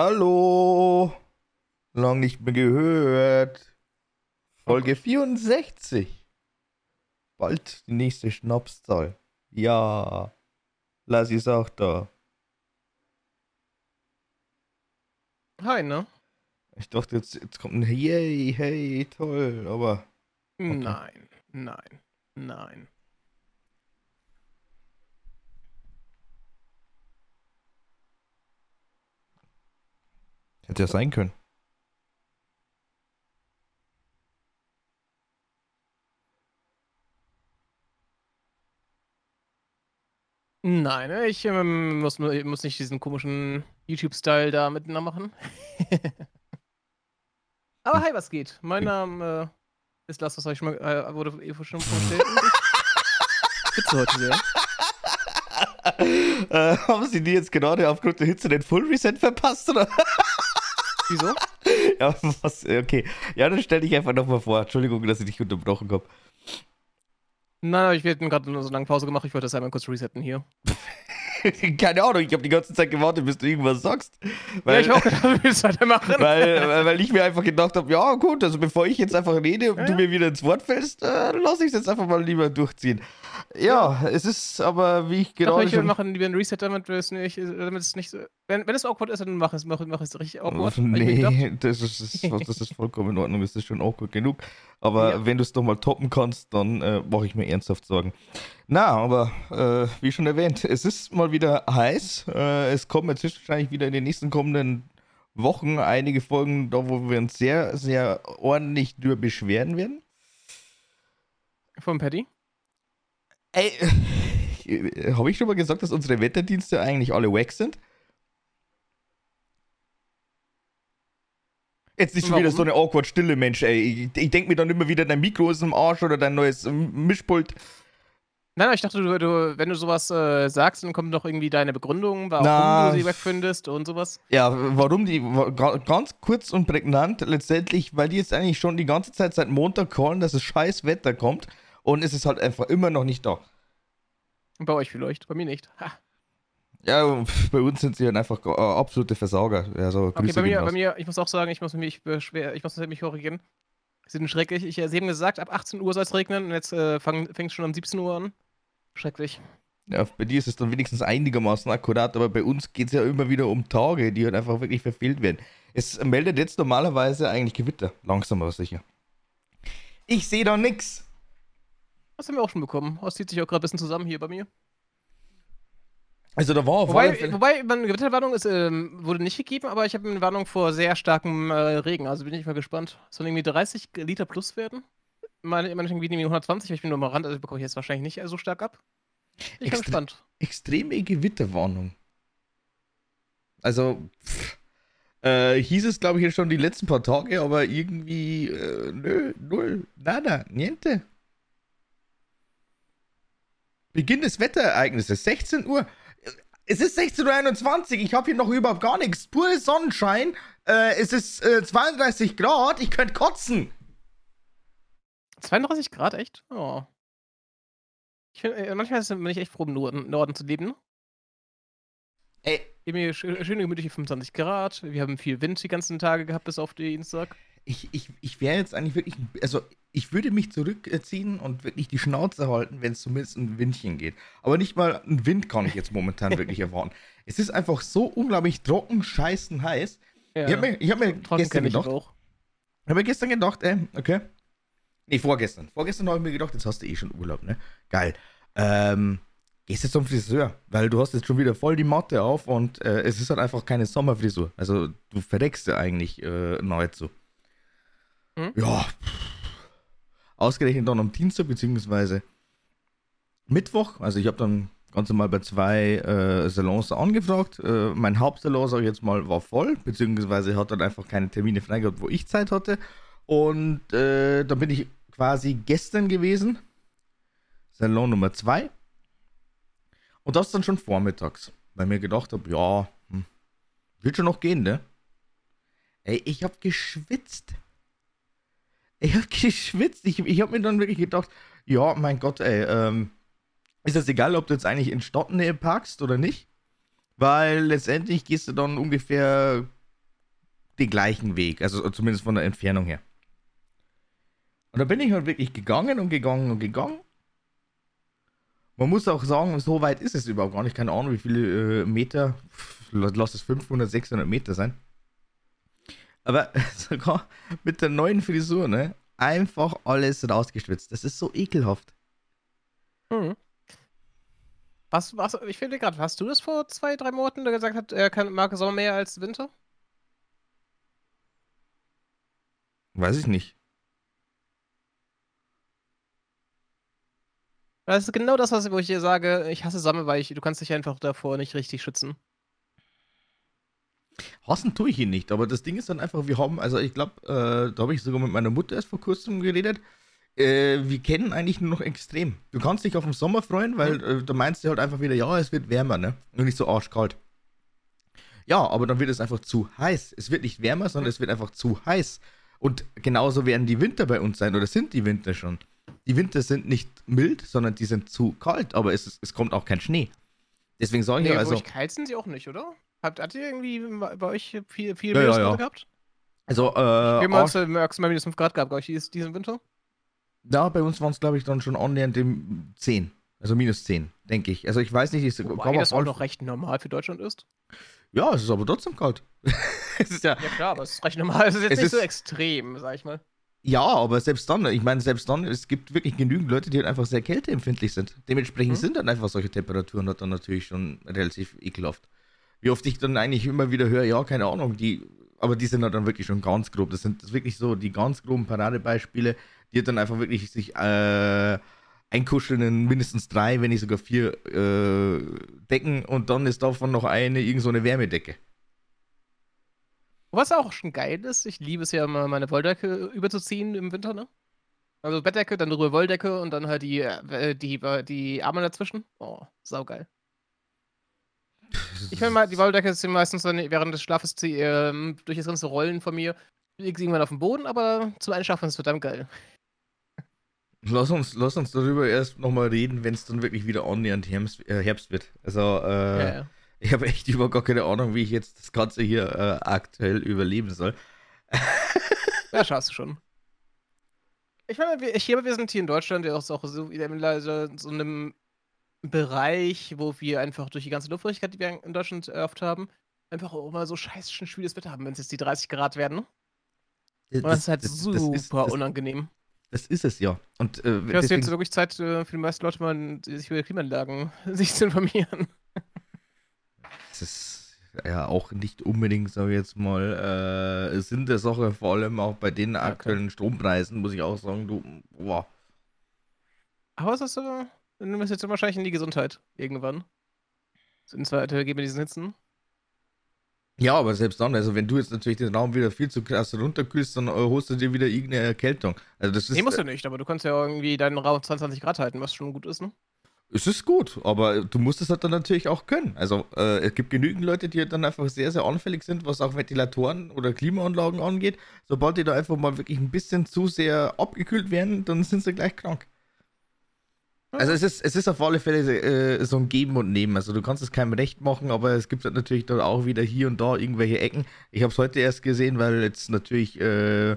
Hallo. Lang nicht mehr gehört. Folge 64. Bald die nächste Schnapszahl. Ja. Lass ist auch da. Hi, ne? Ich dachte, jetzt, jetzt kommt ein Yay, hey, toll, aber. Okay. Nein, nein, nein. Hätte ja sein können. Nein, ne, ich ähm, muss, muss nicht diesen komischen YouTube-Style da miteinander machen. Aber hi, was geht? Mein Name äh, ist Lars, was ich schon mal, äh, wurde eh schon vorgestellt. Spitze heute sehr. äh, haben Sie die jetzt gerade aufgrund der Hitze den Full Reset verpasst, oder? Wieso? Ja, was, okay. Ja, dann stell dich einfach nochmal vor. Entschuldigung, dass ich dich unterbrochen habe. Nein, ich werde gerade so lange Pause gemacht. Ich wollte das einmal kurz resetten hier. Keine Ahnung, ich habe die ganze Zeit gewartet, bis du irgendwas sagst. Weil, ja, ich auch gedacht, du willst weitermachen. Weil, weil ich mir einfach gedacht habe, ja gut, also bevor ich jetzt einfach rede und ja, du mir wieder ins Wort fällst, äh, lass ich es jetzt einfach mal lieber durchziehen. Ja, ja, es ist aber, wie ich genau. Ich machen lieber ein Reset, damit es nicht, damit es nicht so. Wenn, wenn es awkward ist, dann mach es, mach, mach es richtig awkward. Nee, das ist, das ist vollkommen in Ordnung, das ist schon awkward genug. Aber ja. wenn du es doch mal toppen kannst, dann äh, mache ich mir ernsthaft Sorgen. Na, aber äh, wie schon erwähnt, es ist mal wieder heiß. Äh, es kommen jetzt wahrscheinlich wieder in den nächsten kommenden Wochen einige Folgen, da wo wir uns sehr, sehr ordentlich drüber beschweren werden. Von Patty? Ey, habe ich schon mal gesagt, dass unsere Wetterdienste eigentlich alle wack sind? Jetzt nicht schon Warum? wieder so eine awkward Stille, Mensch, ey. Ich, ich denke mir dann immer wieder, dein Mikro ist im Arsch oder dein neues Mischpult. Nein, nein, ich dachte, du, du, wenn du sowas äh, sagst, dann kommt doch irgendwie deine Begründung, warum Na, du sie wegfindest und sowas. Ja, warum die, ganz kurz und prägnant, letztendlich, weil die jetzt eigentlich schon die ganze Zeit seit Montag callen, dass es scheiß Wetter kommt und es ist halt einfach immer noch nicht da. Bei euch vielleicht, bei mir nicht. Ha. Ja, bei uns sind sie halt einfach äh, absolute Versorger. Also, okay, bei mir, bei mir, ich muss auch sagen, ich muss mich beschwer, ich muss mich korrigieren. Sie sind schrecklich. Ich, Sie haben gesagt, ab 18 Uhr soll es regnen und jetzt äh, fängt es schon um 17 Uhr an. Schrecklich. Ja, bei dir ist es dann wenigstens einigermaßen akkurat, aber bei uns geht es ja immer wieder um Tage, die halt einfach wirklich verfehlt werden. Es meldet jetzt normalerweise eigentlich Gewitter, langsam aber sicher. Ich sehe da nichts. Das haben wir auch schon bekommen. Das zieht sich auch gerade ein bisschen zusammen hier bei mir. Also da war auf wobei, wobei eine Gewitterwarnung ist, ähm, wurde nicht gegeben, aber ich habe eine Warnung vor sehr starkem äh, Regen. Also bin ich mal gespannt. Sollen irgendwie 30 Liter plus werden? Meine, meine irgendwie 120, ich bin nur am Rand, also bekomme ich jetzt wahrscheinlich nicht so stark ab. Ich bin Extre gespannt. Extreme Gewitterwarnung. Also, pff, äh, hieß es, glaube ich, jetzt schon die letzten paar Tage, aber irgendwie, äh, nö, null, nada, niente. Beginn des Wetterereignisses, 16 Uhr. Es ist 16.21 Uhr, ich habe hier noch überhaupt gar nichts. Pure Sonnenschein. Äh, es ist äh, 32 Grad, ich könnte kotzen. 32 Grad, echt? Oh. Ich find, äh, manchmal bin ich echt froh, im Norden, Norden zu leben. Ey. Hier schöne gemütliche 25 Grad. Wir haben viel Wind die ganzen Tage gehabt, bis auf Dienstag. Ich, ich, ich wäre jetzt eigentlich wirklich. Also, ich würde mich zurückziehen und wirklich die Schnauze halten, wenn es zumindest ein Windchen geht. Aber nicht mal ein Wind kann ich jetzt momentan wirklich erwarten. Es ist einfach so unglaublich trocken, scheißen heiß. Ja. Ich habe mir, hab mir gestern gedacht. Ich habe mir gestern gedacht, ey, okay. Nee, vorgestern. Vorgestern habe ich mir gedacht, jetzt hast du eh schon Urlaub, ne? Geil. Ähm, gehst jetzt zum Friseur, weil du hast jetzt schon wieder voll die Matte auf und äh, es ist halt einfach keine Sommerfrisur. Also du verdeckst ja eigentlich äh, nahezu. Hm? Ja, Ausgerechnet dann am Dienstag beziehungsweise Mittwoch. Also ich habe dann ganz normal bei zwei äh, Salons angefragt. Äh, mein Hauptsalon, sage ich jetzt mal, war voll, beziehungsweise hat dann einfach keine Termine frei gehabt, wo ich Zeit hatte. Und äh, dann bin ich quasi gestern gewesen. Salon Nummer zwei. Und das dann schon vormittags. Weil mir gedacht habe, ja, hm, wird schon noch gehen, ne? Ey, ich habe geschwitzt. Ich habe geschwitzt. Ich, ich habe mir dann wirklich gedacht, ja, mein Gott, ey, ähm, ist das egal, ob du jetzt eigentlich in Stadtnähe parkst oder nicht? Weil letztendlich gehst du dann ungefähr den gleichen Weg, also zumindest von der Entfernung her. Und da bin ich halt wirklich gegangen und gegangen und gegangen. Man muss auch sagen, so weit ist es überhaupt gar nicht. Keine Ahnung, wie viele äh, Meter. Lass es 500, 600 Meter sein. Aber sogar mit der neuen Frisur, ne? Einfach alles rausgeschwitzt. Das ist so ekelhaft. Mhm. Was, was, ich finde gerade, hast du das vor zwei, drei Monaten, der gesagt hat, er kann, mag Sommer mehr als Winter? Weiß ich nicht. Das ist genau das, was wo ich dir sage, ich hasse Sommer, weil ich, du kannst dich einfach davor nicht richtig schützen. Hassen tue ich ihn nicht, aber das Ding ist dann einfach, wir haben, also ich glaube, äh, da habe ich sogar mit meiner Mutter erst vor kurzem geredet. Äh, wir kennen eigentlich nur noch extrem. Du kannst dich auf den Sommer freuen, weil äh, da meinst du halt einfach wieder, ja, es wird wärmer, ne? Und nicht so arschkalt. Ja, aber dann wird es einfach zu heiß. Es wird nicht wärmer, sondern es wird einfach zu heiß. Und genauso werden die Winter bei uns sein, oder sind die Winter schon. Die Winter sind nicht mild, sondern die sind zu kalt, aber es, es kommt auch kein Schnee. Deswegen sage ich nee, ja, also. kalt sind sie auch nicht, oder? Habt, habt ihr irgendwie bei euch viel, viel ja, ja, ja. gehabt? Also, äh. Wir haben maximal minus 5 Grad gehabt, glaube ich, diesen Winter. Ja, bei uns waren es, glaube ich, dann schon annähernd dem 10. Also minus 10, denke ich. Also ich weiß nicht, ich Wobei das auch noch recht normal für Deutschland ist. Ja, es ist aber trotzdem kalt. es ist ja, ja klar, aber es ist recht normal. Es ist jetzt es nicht ist, so extrem, sag ich mal. Ja, aber selbst dann, ich meine, selbst dann, es gibt wirklich genügend Leute, die halt einfach sehr kälteempfindlich sind. Dementsprechend mhm. sind dann einfach solche Temperaturen dann natürlich schon relativ ekelhaft. Wie oft ich dann eigentlich immer wieder höre, ja, keine Ahnung, die, aber die sind dann wirklich schon ganz grob. Das sind wirklich so die ganz groben Paradebeispiele, die dann einfach wirklich sich äh, einkuscheln in mindestens drei, wenn nicht sogar vier äh, Decken und dann ist davon noch eine, irgend so eine Wärmedecke. Was auch schon geil ist, ich liebe es ja immer, meine Wolldecke überzuziehen im Winter, ne? Also Bettdecke, dann drüber Wolldecke und dann halt die, äh, die, die Arme dazwischen. Oh, saugeil. Ich finde mal, die Wolldecke ist meistens dann während des Schlafes die, äh, durch das ganze Rollen von mir liegt irgendwann auf dem Boden, aber zum Einschlafen ist es verdammt geil. Lass uns, lass uns darüber erst nochmal reden, wenn es dann wirklich wieder annähernd Herbst, äh, Herbst wird. Also, äh, ja, ja. ich habe echt über gar keine Ahnung, wie ich jetzt das Ganze hier äh, aktuell überleben soll. ja, schaffst du schon. Ich meine, wir, hier, wir sind hier in Deutschland ja auch so, so in so einem Bereich, wo wir einfach durch die ganze Luftfeuchtigkeit, die wir in Deutschland oft haben, einfach auch mal so scheiß schwüles Wetter haben, wenn es jetzt die 30 Grad werden. Und das, das ist halt das, super das ist, unangenehm. Das ist es ja. Und, äh, ich deswegen... jetzt wirklich Zeit äh, für die meisten Leute mal sich über Klimaanlagen sich zu informieren. Das ist ja auch nicht unbedingt, sage ich jetzt mal, äh, Sinn der Sache, vor allem auch bei den aktuellen okay. Strompreisen, muss ich auch sagen, du, boah. Aber was hast du, du nimmst jetzt wahrscheinlich in die Gesundheit irgendwann. Sind zwar gehen wir diesen Hitzen. Ja, aber selbst dann, also wenn du jetzt natürlich den Raum wieder viel zu krass runterkühlst, dann äh, holst du dir wieder irgendeine Erkältung. Also das ist, nee, musst du nicht, aber du kannst ja irgendwie deinen Raum 22 Grad halten, was schon gut ist, ne? Es ist gut, aber du musst es halt dann natürlich auch können. Also äh, es gibt genügend Leute, die dann einfach sehr, sehr anfällig sind, was auch Ventilatoren oder Klimaanlagen angeht. Sobald die da einfach mal wirklich ein bisschen zu sehr abgekühlt werden, dann sind sie gleich krank. Also es ist, es ist auf alle Fälle äh, so ein Geben und Nehmen. Also du kannst es keinem recht machen, aber es gibt halt natürlich dann auch wieder hier und da irgendwelche Ecken. Ich habe es heute erst gesehen, weil jetzt natürlich äh,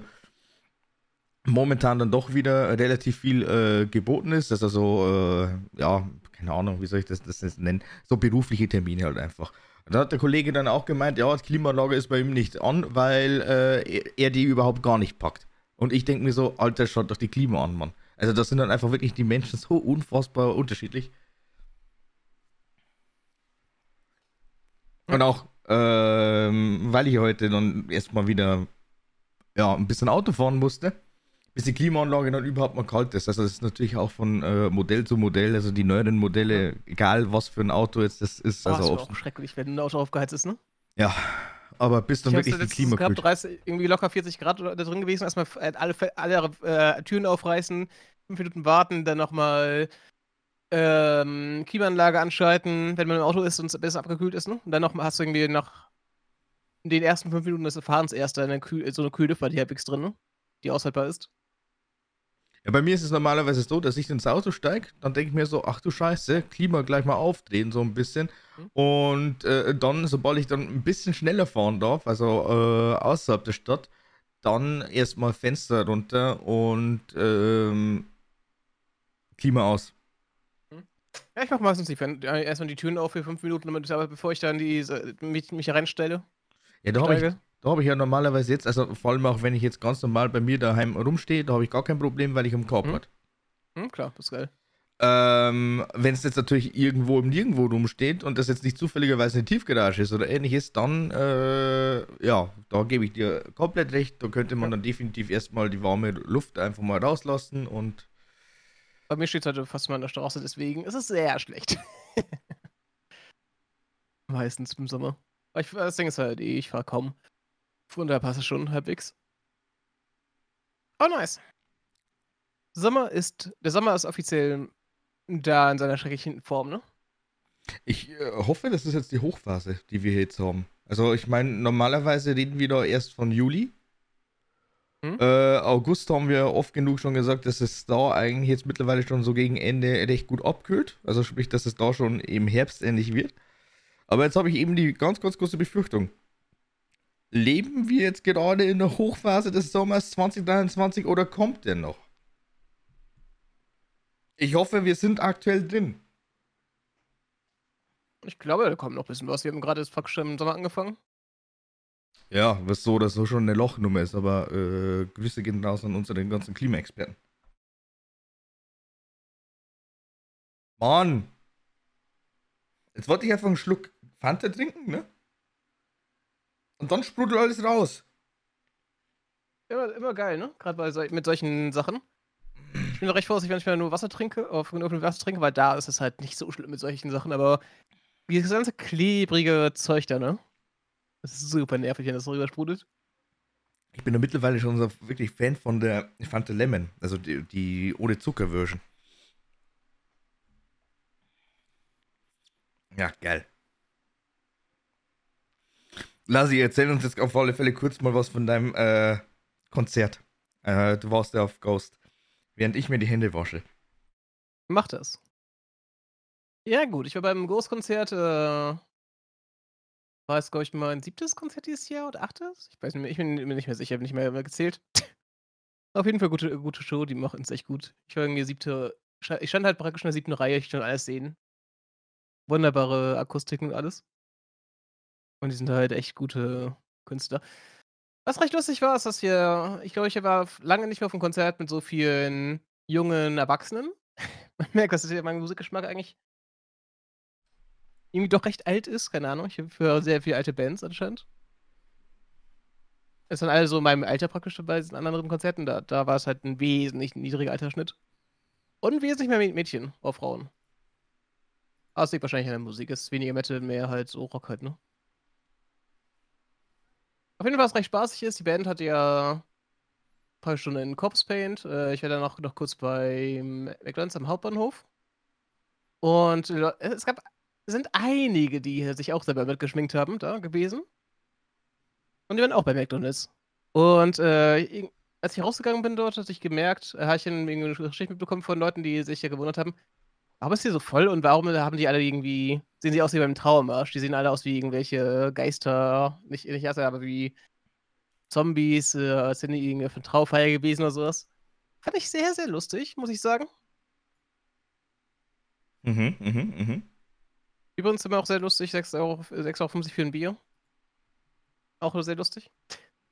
momentan dann doch wieder relativ viel äh, geboten ist. Das ist also, äh, ja, keine Ahnung, wie soll ich das, das nennen? So berufliche Termine halt einfach. Und da hat der Kollege dann auch gemeint, ja, die Klimaanlage ist bei ihm nicht an, weil äh, er die überhaupt gar nicht packt. Und ich denke mir so, Alter, schaut doch die Klima an, Mann. Also das sind dann einfach wirklich die Menschen so unfassbar unterschiedlich. Und auch, ähm, weil ich heute dann erstmal wieder ja, ein bisschen Auto fahren musste, bis die Klimaanlage dann überhaupt mal kalt ist. Also das ist natürlich auch von äh, Modell zu Modell, also die neueren Modelle, egal was für ein Auto jetzt das ist. Oh, also das ist auch schrecklich, wenn ein Auto aufgeheizt ist, ne? Ja, aber bis dann ich wirklich die Klima gehabt, 30, irgendwie locker 40 Grad da drin gewesen, erstmal alle, alle äh, Türen aufreißen, fünf Minuten warten, dann nochmal ähm, Klimaanlage anschalten, wenn man im Auto ist und es besser abgekühlt ist, ne? Und dann noch hast du irgendwie nach den ersten fünf Minuten des Fahrens erst eine Kühl, so eine Kühllüfter, die halbwegs drin, ne? Die aushaltbar ist. Ja, bei mir ist es normalerweise so, dass ich ins Auto steige, dann denke ich mir so, ach du Scheiße, Klima gleich mal aufdrehen, so ein bisschen. Mhm. Und äh, dann, sobald ich dann ein bisschen schneller fahren darf, also äh, außerhalb der Stadt, dann erstmal Fenster runter und ähm, Klima aus. Mhm. Ja, ich mache meistens die Fen erstmal die Türen auf für fünf Minuten, aber bevor ich dann die, mich, mich reinstelle. Ja, da habe ich, da habe ich ja normalerweise jetzt, also vor allem auch wenn ich jetzt ganz normal bei mir daheim rumstehe, da habe ich gar kein Problem, weil ich am Korb hm. hat. Hm, klar, das ist geil. Ähm, wenn es jetzt natürlich irgendwo im Nirgendwo rumsteht und das jetzt nicht zufälligerweise eine Tiefgarage ist oder ähnliches, dann, äh, ja, da gebe ich dir komplett recht. Da könnte man ja. dann definitiv erstmal die warme Luft einfach mal rauslassen und. Bei mir steht es heute fast mal an der Straße, deswegen ist es sehr schlecht. Meistens im Sommer. Ich, das Ding ist halt, eh, ich fahre kaum. Von daher passt es schon halbwegs. Oh, nice. Sommer ist, der Sommer ist offiziell da in seiner schrecklichen Form, ne? Ich äh, hoffe, das ist jetzt die Hochphase, die wir jetzt haben. Also ich meine, normalerweise reden wir da erst von Juli. Hm? Äh, August haben wir oft genug schon gesagt, dass es da eigentlich jetzt mittlerweile schon so gegen Ende recht gut abkühlt. Also sprich, dass es da schon im Herbst ähnlich wird. Aber jetzt habe ich eben die ganz, ganz große Befürchtung leben wir jetzt gerade in der Hochphase des Sommers 2023 oder kommt der noch? Ich hoffe, wir sind aktuell drin. Ich glaube, da kommt noch ein bisschen was. Wir haben gerade das praktisch im Sommer angefangen. Ja, was so oder so schon eine Lochnummer ist, aber äh, Grüße gehen raus an unseren ganzen Klimaexperten. Mann! Jetzt wollte ich einfach einen Schluck Fanta trinken, ne? Und dann sprudelt alles raus. Immer, immer geil, ne? Gerade so, mit solchen Sachen. Ich bin recht vorsichtig, wenn ich mir nur Wasser trinke, auf nur Wasser trinke, weil da ist es halt nicht so schlimm mit solchen Sachen, aber dieses ganze klebrige Zeug da, ne? Das ist super nervig, wenn das so rübersprudelt. Ich bin da mittlerweile schon so wirklich Fan von der Fanta Lemon, also die, die ohne Zucker-Version. Ja, geil. Lassi, erzähl uns jetzt auf alle Fälle kurz mal was von deinem äh, Konzert. Äh, du warst ja auf Ghost, während ich mir die Hände wasche. Mach das. Ja, gut, ich war beim Ghost-Konzert. Äh, war es, glaube ich, mein siebtes Konzert dieses Jahr oder achtes? Ich weiß nicht mehr, ich bin mir nicht mehr sicher, bin nicht mehr, gezählt. Auf jeden Fall gute, gute Show, die machen es echt gut. Ich war irgendwie siebte, ich stand halt praktisch in der siebten Reihe, ich konnte alles sehen. Wunderbare Akustik und alles. Und die sind halt echt gute Künstler. Was recht lustig war, ist, dass wir ich glaube, ich war lange nicht mehr auf 'nem Konzert mit so vielen jungen Erwachsenen. Man merkt, dass mein Musikgeschmack eigentlich irgendwie doch recht alt ist, keine Ahnung. Ich höre sehr viele alte Bands anscheinend. Es sind alle so in meinem Alter praktisch bei diesen anderen Konzerten. Da da war es halt 'n wesentlich niedriger Altersschnitt. Und wesentlich mehr Mädchen oder Frauen. Aber es liegt wahrscheinlich an der Musik. Es ist weniger Metal, mehr halt so Rock halt, ne? Auf jeden Fall, was recht spaßig ist, die Band hat ja ein paar Stunden in Corpse Paint. Äh, ich war dann noch, noch kurz beim McDonalds am Hauptbahnhof. Und es gab, sind einige, die sich auch selber mitgeschminkt haben, da gewesen. Und die waren auch bei McDonalds. Und äh, als ich rausgegangen bin dort, hatte ich gemerkt, äh, habe ich eine Geschichte mitbekommen von Leuten, die sich ja gewundert haben, Warum ist hier so voll und warum haben die alle irgendwie, sehen sie aus wie beim Trauermarsch? Die sehen alle aus wie irgendwelche Geister, nicht, nicht Geister, aber wie Zombies, äh, sind die irgendwie einer Trauerfeier gewesen oder sowas. Fand ich sehr, sehr lustig, muss ich sagen. Mhm, mhm, mhm. Übrigens immer auch sehr lustig, 6,50 Euro, 6 Euro für ein Bier. Auch sehr lustig.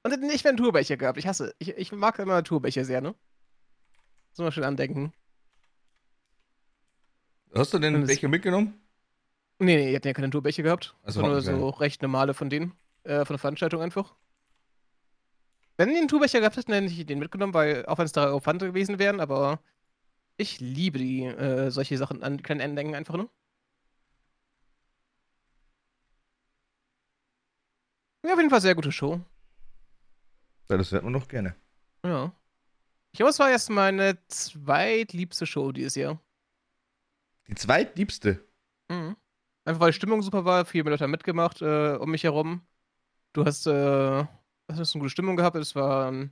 Und nicht einen Tourbecher gehabt. Ich hasse, ich, ich mag immer Tourbecher sehr, ne? Mal schön andenken. Hast du denn einen Becher mitgenommen? Nee, nee, ihr habt ja keine Tourbecher gehabt. Also nur so recht normale von denen, äh, von der Veranstaltung einfach. Wenn die einen Tourbecher gehabt hätten, hätte ich den mitgenommen, weil auch wenn es da Euro Pfand gewesen wären, aber ich liebe die, äh, solche Sachen an kleinen Andenken einfach nur. Ja, auf jeden Fall sehr gute Show. Ja, das hört man doch gerne. Ja. Ich glaube, es war erst meine zweitliebste Show dieses Jahr. Die zweitliebste. Mhm. Einfach weil die Stimmung super war, viele Leute haben mitgemacht äh, um mich herum. Du hast, äh, hast eine gute Stimmung gehabt, es war. Ähm,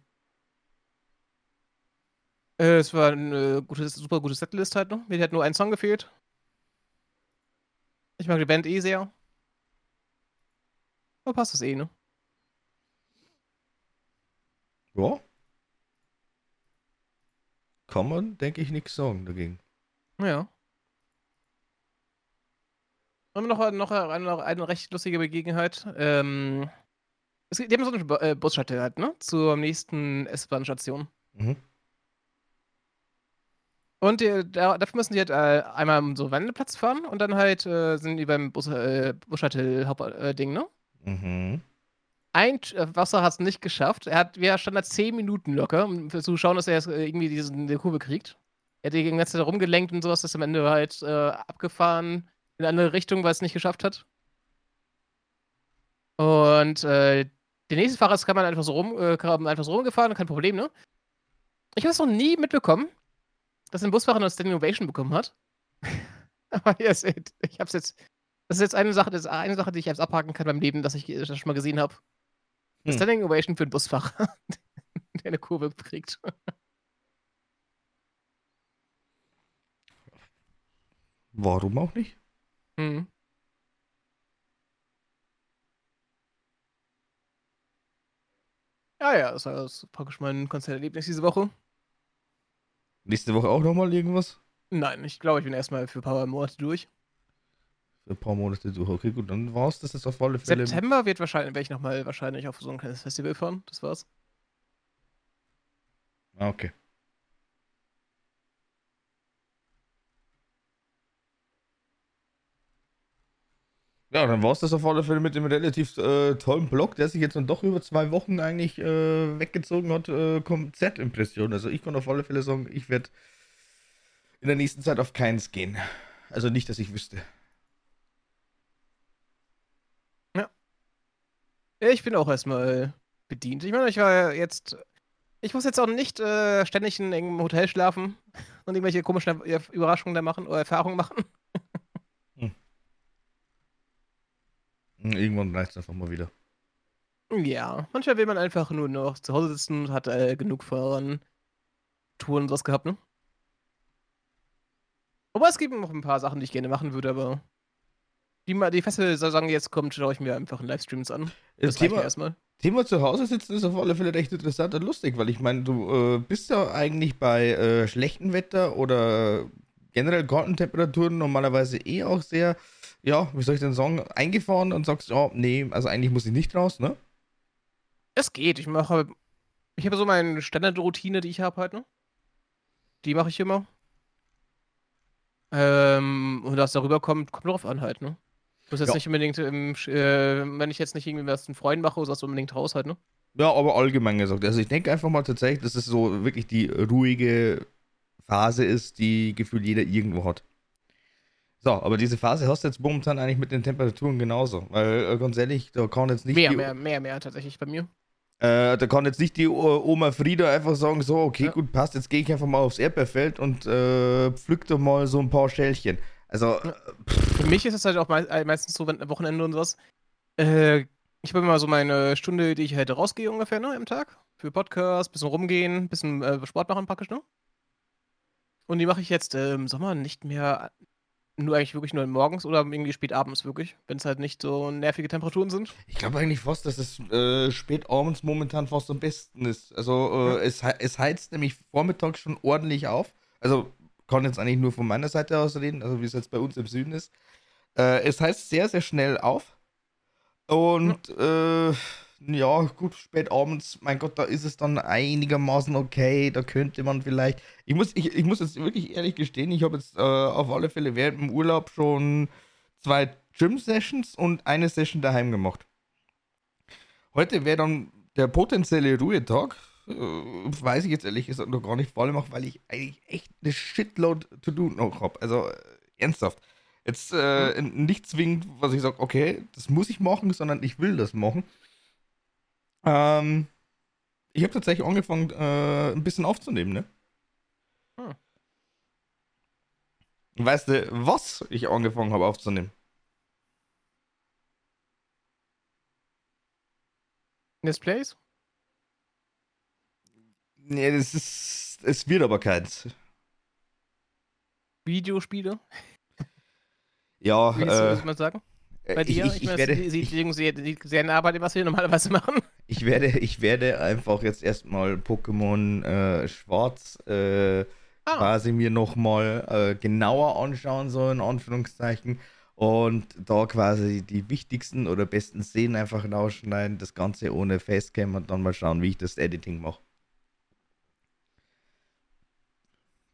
Äh, es war eine gute, super gute Setlist halt noch. Mir hat nur ein Song gefehlt. Ich mag die Band eh sehr. Aber passt das eh, ne? Ja. Kann man, denke ich, nichts sagen dagegen. Ja. Und noch, noch eine, eine recht lustige Begebenheit. Ähm, es, die haben so eine äh, Busshuttle halt, ne? Zur nächsten S-Bahn-Station. Mhm. Und die, da, dafür müssen die halt äh, einmal um so Wendeplatz fahren und dann halt äh, sind die beim Bus, äh, Bus-Shuttle-Ding, ne? Mhm. Ein äh, Wasser hat es nicht geschafft. Er hat, wir standen da 10 Minuten locker, um zu schauen, dass er äh, irgendwie diese Kurve kriegt. Er hat die ganze Zeit rumgelenkt und sowas, dass am Ende halt äh, abgefahren in eine andere Richtung, weil es nicht geschafft hat. Und äh, der nächste Fahrer ist kann man einfach so rum, äh, einfach so rumgefahren, kein Problem, ne? Ich habe es noch nie mitbekommen, dass ein Busfahrer eine Standing Ovation bekommen hat. Aber yes, ich hab's jetzt. Das ist jetzt eine Sache, das eine Sache, die ich jetzt abhaken kann beim Leben, dass ich das schon mal gesehen habe. Hm. Standing Ovation für einen Busfahrer, der eine Kurve kriegt. Warum auch nicht? Hm. Ja, ja, das war praktisch mein Konzerterlebnis diese Woche. Nächste Woche auch nochmal irgendwas? Nein, ich glaube, ich bin erstmal für ein paar Monate durch. Ein paar Monate durch. Okay, gut, dann war's das jetzt auf alle Fälle. September wird wahrscheinlich, werde ich nochmal wahrscheinlich auf so ein kleines Festival fahren. Das war's. Ah, okay. Ja, dann war es das auf alle Fälle mit dem relativ äh, tollen Blog, der sich jetzt dann doch über zwei Wochen eigentlich äh, weggezogen hat, äh, Konzertimpression. Also ich kann auf alle Fälle sagen, ich werde in der nächsten Zeit auf keins gehen. Also nicht, dass ich wüsste. Ich bin auch erstmal bedient. Ich meine, ich war jetzt. Ich muss jetzt auch nicht äh, ständig in einem Hotel schlafen und irgendwelche komischen Überraschungen da machen oder Erfahrungen machen. Irgendwann reicht es einfach mal wieder. Ja, manchmal will man einfach nur noch zu Hause sitzen und hat äh, genug von Touren und was gehabt, ne? Aber es gibt noch ein paar Sachen, die ich gerne machen würde, aber die, die feste Saison, die jetzt kommt, schaue ich mir einfach in Livestreams an. Das, das Thema, erstmal. Thema zu Hause sitzen ist auf alle Fälle recht interessant und lustig, weil ich meine, du äh, bist ja eigentlich bei äh, schlechtem Wetter oder generell Gartentemperaturen normalerweise eh auch sehr ja, wie soll ich denn sagen, eingefahren und sagst, ja, nee, also eigentlich muss ich nicht raus, ne? Es geht. Ich mache, ich habe so meine Standardroutine, die ich habe halt, ne? Die mache ich immer. Ähm, und was darüber kommt, kommt drauf an halt, ne? Ich muss jetzt ja. nicht unbedingt, im, äh, wenn ich jetzt nicht irgendwie was einen Freund mache, sagst du unbedingt raus halt, ne? Ja, aber allgemein gesagt. Also ich denke einfach mal tatsächlich, dass es so wirklich die ruhige Phase ist, die Gefühl jeder irgendwo hat. So, aber diese Phase hast du jetzt momentan eigentlich mit den Temperaturen genauso. Weil, äh, ganz ehrlich, da kann jetzt nicht. Mehr, mehr, mehr, mehr tatsächlich bei mir. Äh, da kann jetzt nicht die Oma Frieda einfach sagen: So, okay, ja. gut, passt, jetzt gehe ich einfach mal aufs Erdbeerfeld und äh, pflück doch mal so ein paar Schälchen. Also. Ja. Für mich ist es halt auch äh, meistens so, wenn Wochenende und sowas. Äh, ich habe immer so meine Stunde, die ich halt rausgehe ungefähr, ne, im Tag. Für Podcast, bisschen rumgehen, bisschen äh, Sport machen praktisch, ne? Und die mache ich jetzt äh, im Sommer nicht mehr nur eigentlich wirklich nur morgens oder irgendwie spät abends wirklich, wenn es halt nicht so nervige Temperaturen sind. Ich glaube eigentlich fast, dass es äh, spät abends momentan fast am besten ist. Also äh, ja. es, es heizt nämlich vormittags schon ordentlich auf. Also kann jetzt eigentlich nur von meiner Seite aus reden, also wie es jetzt bei uns im Süden ist. Äh, es heizt sehr, sehr schnell auf. Und ja. Äh, ja, gut, spät abends, mein Gott, da ist es dann einigermaßen okay. Da könnte man vielleicht. Ich muss, ich, ich muss jetzt wirklich ehrlich gestehen, ich habe jetzt äh, auf alle Fälle während dem Urlaub schon zwei Gym-Sessions und eine Session daheim gemacht. Heute wäre dann der potenzielle Ruhetag. Äh, weiß ich jetzt ehrlich gesagt noch gar nicht, vor allem auch, weil ich eigentlich echt eine Shitload to do noch habe. Also äh, ernsthaft. Jetzt äh, mhm. nicht zwingend, was ich sage, okay, das muss ich machen, sondern ich will das machen. Ähm, ich habe tatsächlich angefangen, äh, ein bisschen aufzunehmen, ne? Hm. Weißt du, was ich angefangen habe aufzunehmen? Displays? Nee, das ist. Es wird aber keins. Videospiele? Ja, Wie äh, soll man sagen? äh, Bei dir? ich, ich, ich, meine, werde, das sieht ich, sehr, sieht sehr bei dem, was wir normalerweise machen. ich, werde, ich werde einfach jetzt erstmal Pokémon äh, Schwarz äh, Ah, quasi mir nochmal äh, genauer anschauen, so in Anführungszeichen. Und da quasi die wichtigsten oder besten Szenen einfach rausschneiden, das Ganze ohne Facecam und dann mal schauen, wie ich das Editing mache.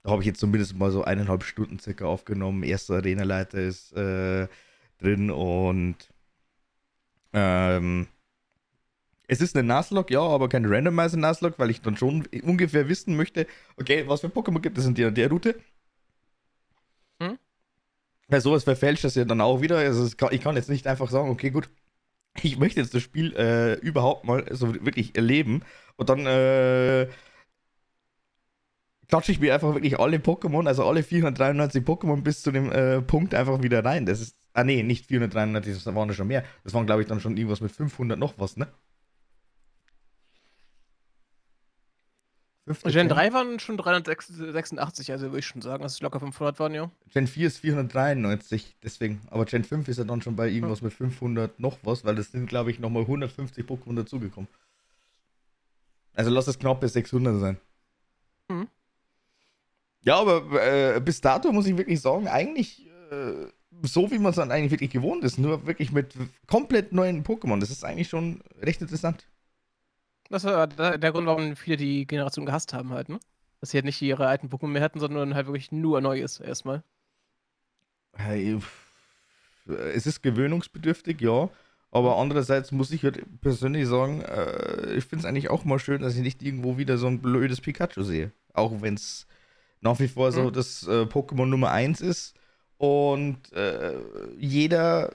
Da habe ich jetzt zumindest mal so eineinhalb Stunden circa aufgenommen. Erster Arenaleiter ist äh, drin und ähm, es ist eine Nuzlocke, ja, aber kein Randomizer Nuzlocke, weil ich dann schon ungefähr wissen möchte, okay, was für Pokémon gibt es in der, der Route. Hm? Weil sowas verfälscht das ja dann auch wieder. Also kann, ich kann jetzt nicht einfach sagen, okay, gut, ich möchte jetzt das Spiel äh, überhaupt mal so wirklich erleben und dann äh, klatsche ich mir einfach wirklich alle Pokémon, also alle 493 Pokémon bis zu dem äh, Punkt einfach wieder rein. Das ist, ah nee, nicht 493, das waren ja schon mehr. Das waren glaube ich dann schon irgendwas mit 500 noch was, ne? Gen 3 waren schon 386, also würde ich schon sagen, dass es locker 500 waren, ja. Gen 4 ist 493, deswegen. Aber Gen 5 ist ja dann schon bei irgendwas mit 500 noch was, weil das sind, glaube ich, nochmal 150 Pokémon dazugekommen. Also lass es knapp bis 600 sein. Mhm. Ja, aber äh, bis dato muss ich wirklich sagen, eigentlich äh, so, wie man es dann eigentlich wirklich gewohnt ist, nur wirklich mit komplett neuen Pokémon. Das ist eigentlich schon recht interessant. Das war der Grund, warum viele die Generation gehasst haben halt, ne? Dass sie halt nicht ihre alten Pokémon mehr hatten, sondern halt wirklich nur Neues erstmal. Hey, es ist gewöhnungsbedürftig, ja. Aber andererseits muss ich halt persönlich sagen, äh, ich finde es eigentlich auch mal schön, dass ich nicht irgendwo wieder so ein blödes Pikachu sehe. Auch wenn es nach wie vor so Mhm. das äh, Pokémon Nummer 1 ist. Und äh, jeder,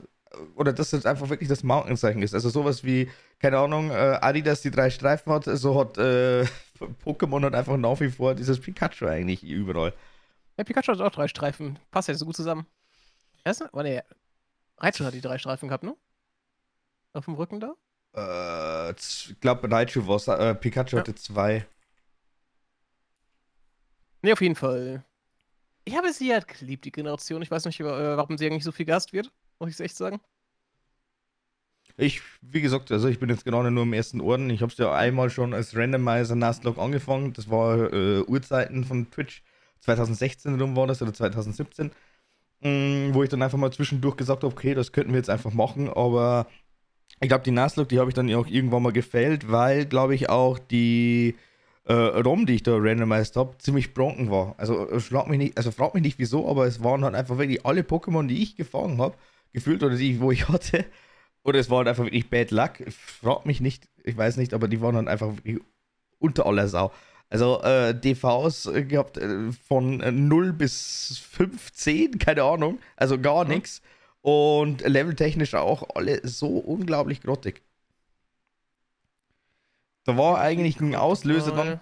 oder das jetzt einfach wirklich das Markenzeichen ist. Also sowas wie, keine Ahnung, äh, Adidas die drei Streifen hat, so hat äh, Pokémon hat einfach nach wie vor dieses Pikachu eigentlich überall. Ja, Pikachu hat auch drei Streifen. Passt ja so gut zusammen. Erst, oh ne, Raichu hat die drei Streifen gehabt, ne? Auf dem Rücken da? Äh, ich glaube, Raichu war äh, Pikachu Ja. hatte zwei. Ne, auf jeden Fall. Ich habe sie halt geliebt, die Generation. Ich weiß nicht, äh, warum sie eigentlich so viel gehasst wird. Muss ich echt sagen. Ich, wie gesagt, also ich bin jetzt gerade nur im ersten Orden. Ich habe es ja einmal schon als Randomizer Nuzlocke angefangen. Das war äh, Urzeiten von Twitch. 2016 rum war das oder 2017. Mm, wo ich dann einfach mal zwischendurch gesagt habe, okay, das könnten wir jetzt einfach machen. Aber ich glaube, die Nuzlocke, die habe ich dann auch irgendwann mal gefällt, weil, glaube ich, auch die äh, ROM, die ich da randomized habe, ziemlich bronken war. Also äh, schlag mich nicht, also frag mich nicht wieso, aber es waren halt einfach wirklich alle Pokémon, die ich gefangen habe, gefühlt oder die, wo ich hatte. Oder es war halt einfach wirklich Bad Luck. Frag mich nicht, ich weiß nicht, aber die waren halt einfach unter aller Sau. Also äh, DVs äh, gehabt äh, von äh, 0 bis 15, keine Ahnung. Also gar Mhm. nichts. Und leveltechnisch auch alle so unglaublich grottig. Da war eigentlich ein Auslöser dann,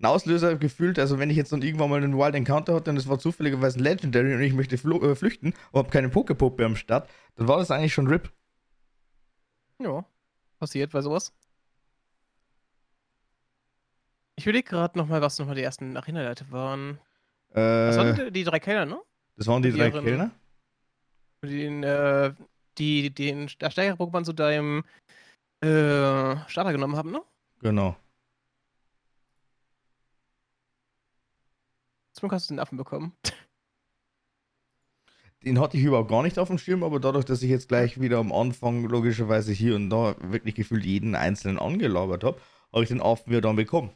ein Auslöser gefühlt, also wenn ich jetzt dann irgendwann mal einen Wild Encounter hatte und es war zufälligerweise ein Legendary und ich möchte äh, flüchten und habe keine Pokepuppe am Start, dann war das eigentlich schon RIP. Ja, passiert bei sowas. Ich überlege gerade nochmal, was nochmal die ersten Arena-Leute waren. Was waren Äh, die, die drei Kellner, ne? das waren die die drei ihren- Kellner. Den, äh, die den Steiger-Pokémon zu deinem äh, Starter genommen haben, ne? Genau. Zum Glück hast du den Affen bekommen. Den hatte ich überhaupt gar nicht auf dem Schirm, aber dadurch, dass ich jetzt gleich wieder am Anfang logischerweise hier und da wirklich gefühlt jeden einzelnen angelabert habe, habe ich den Affen wieder dann bekommen.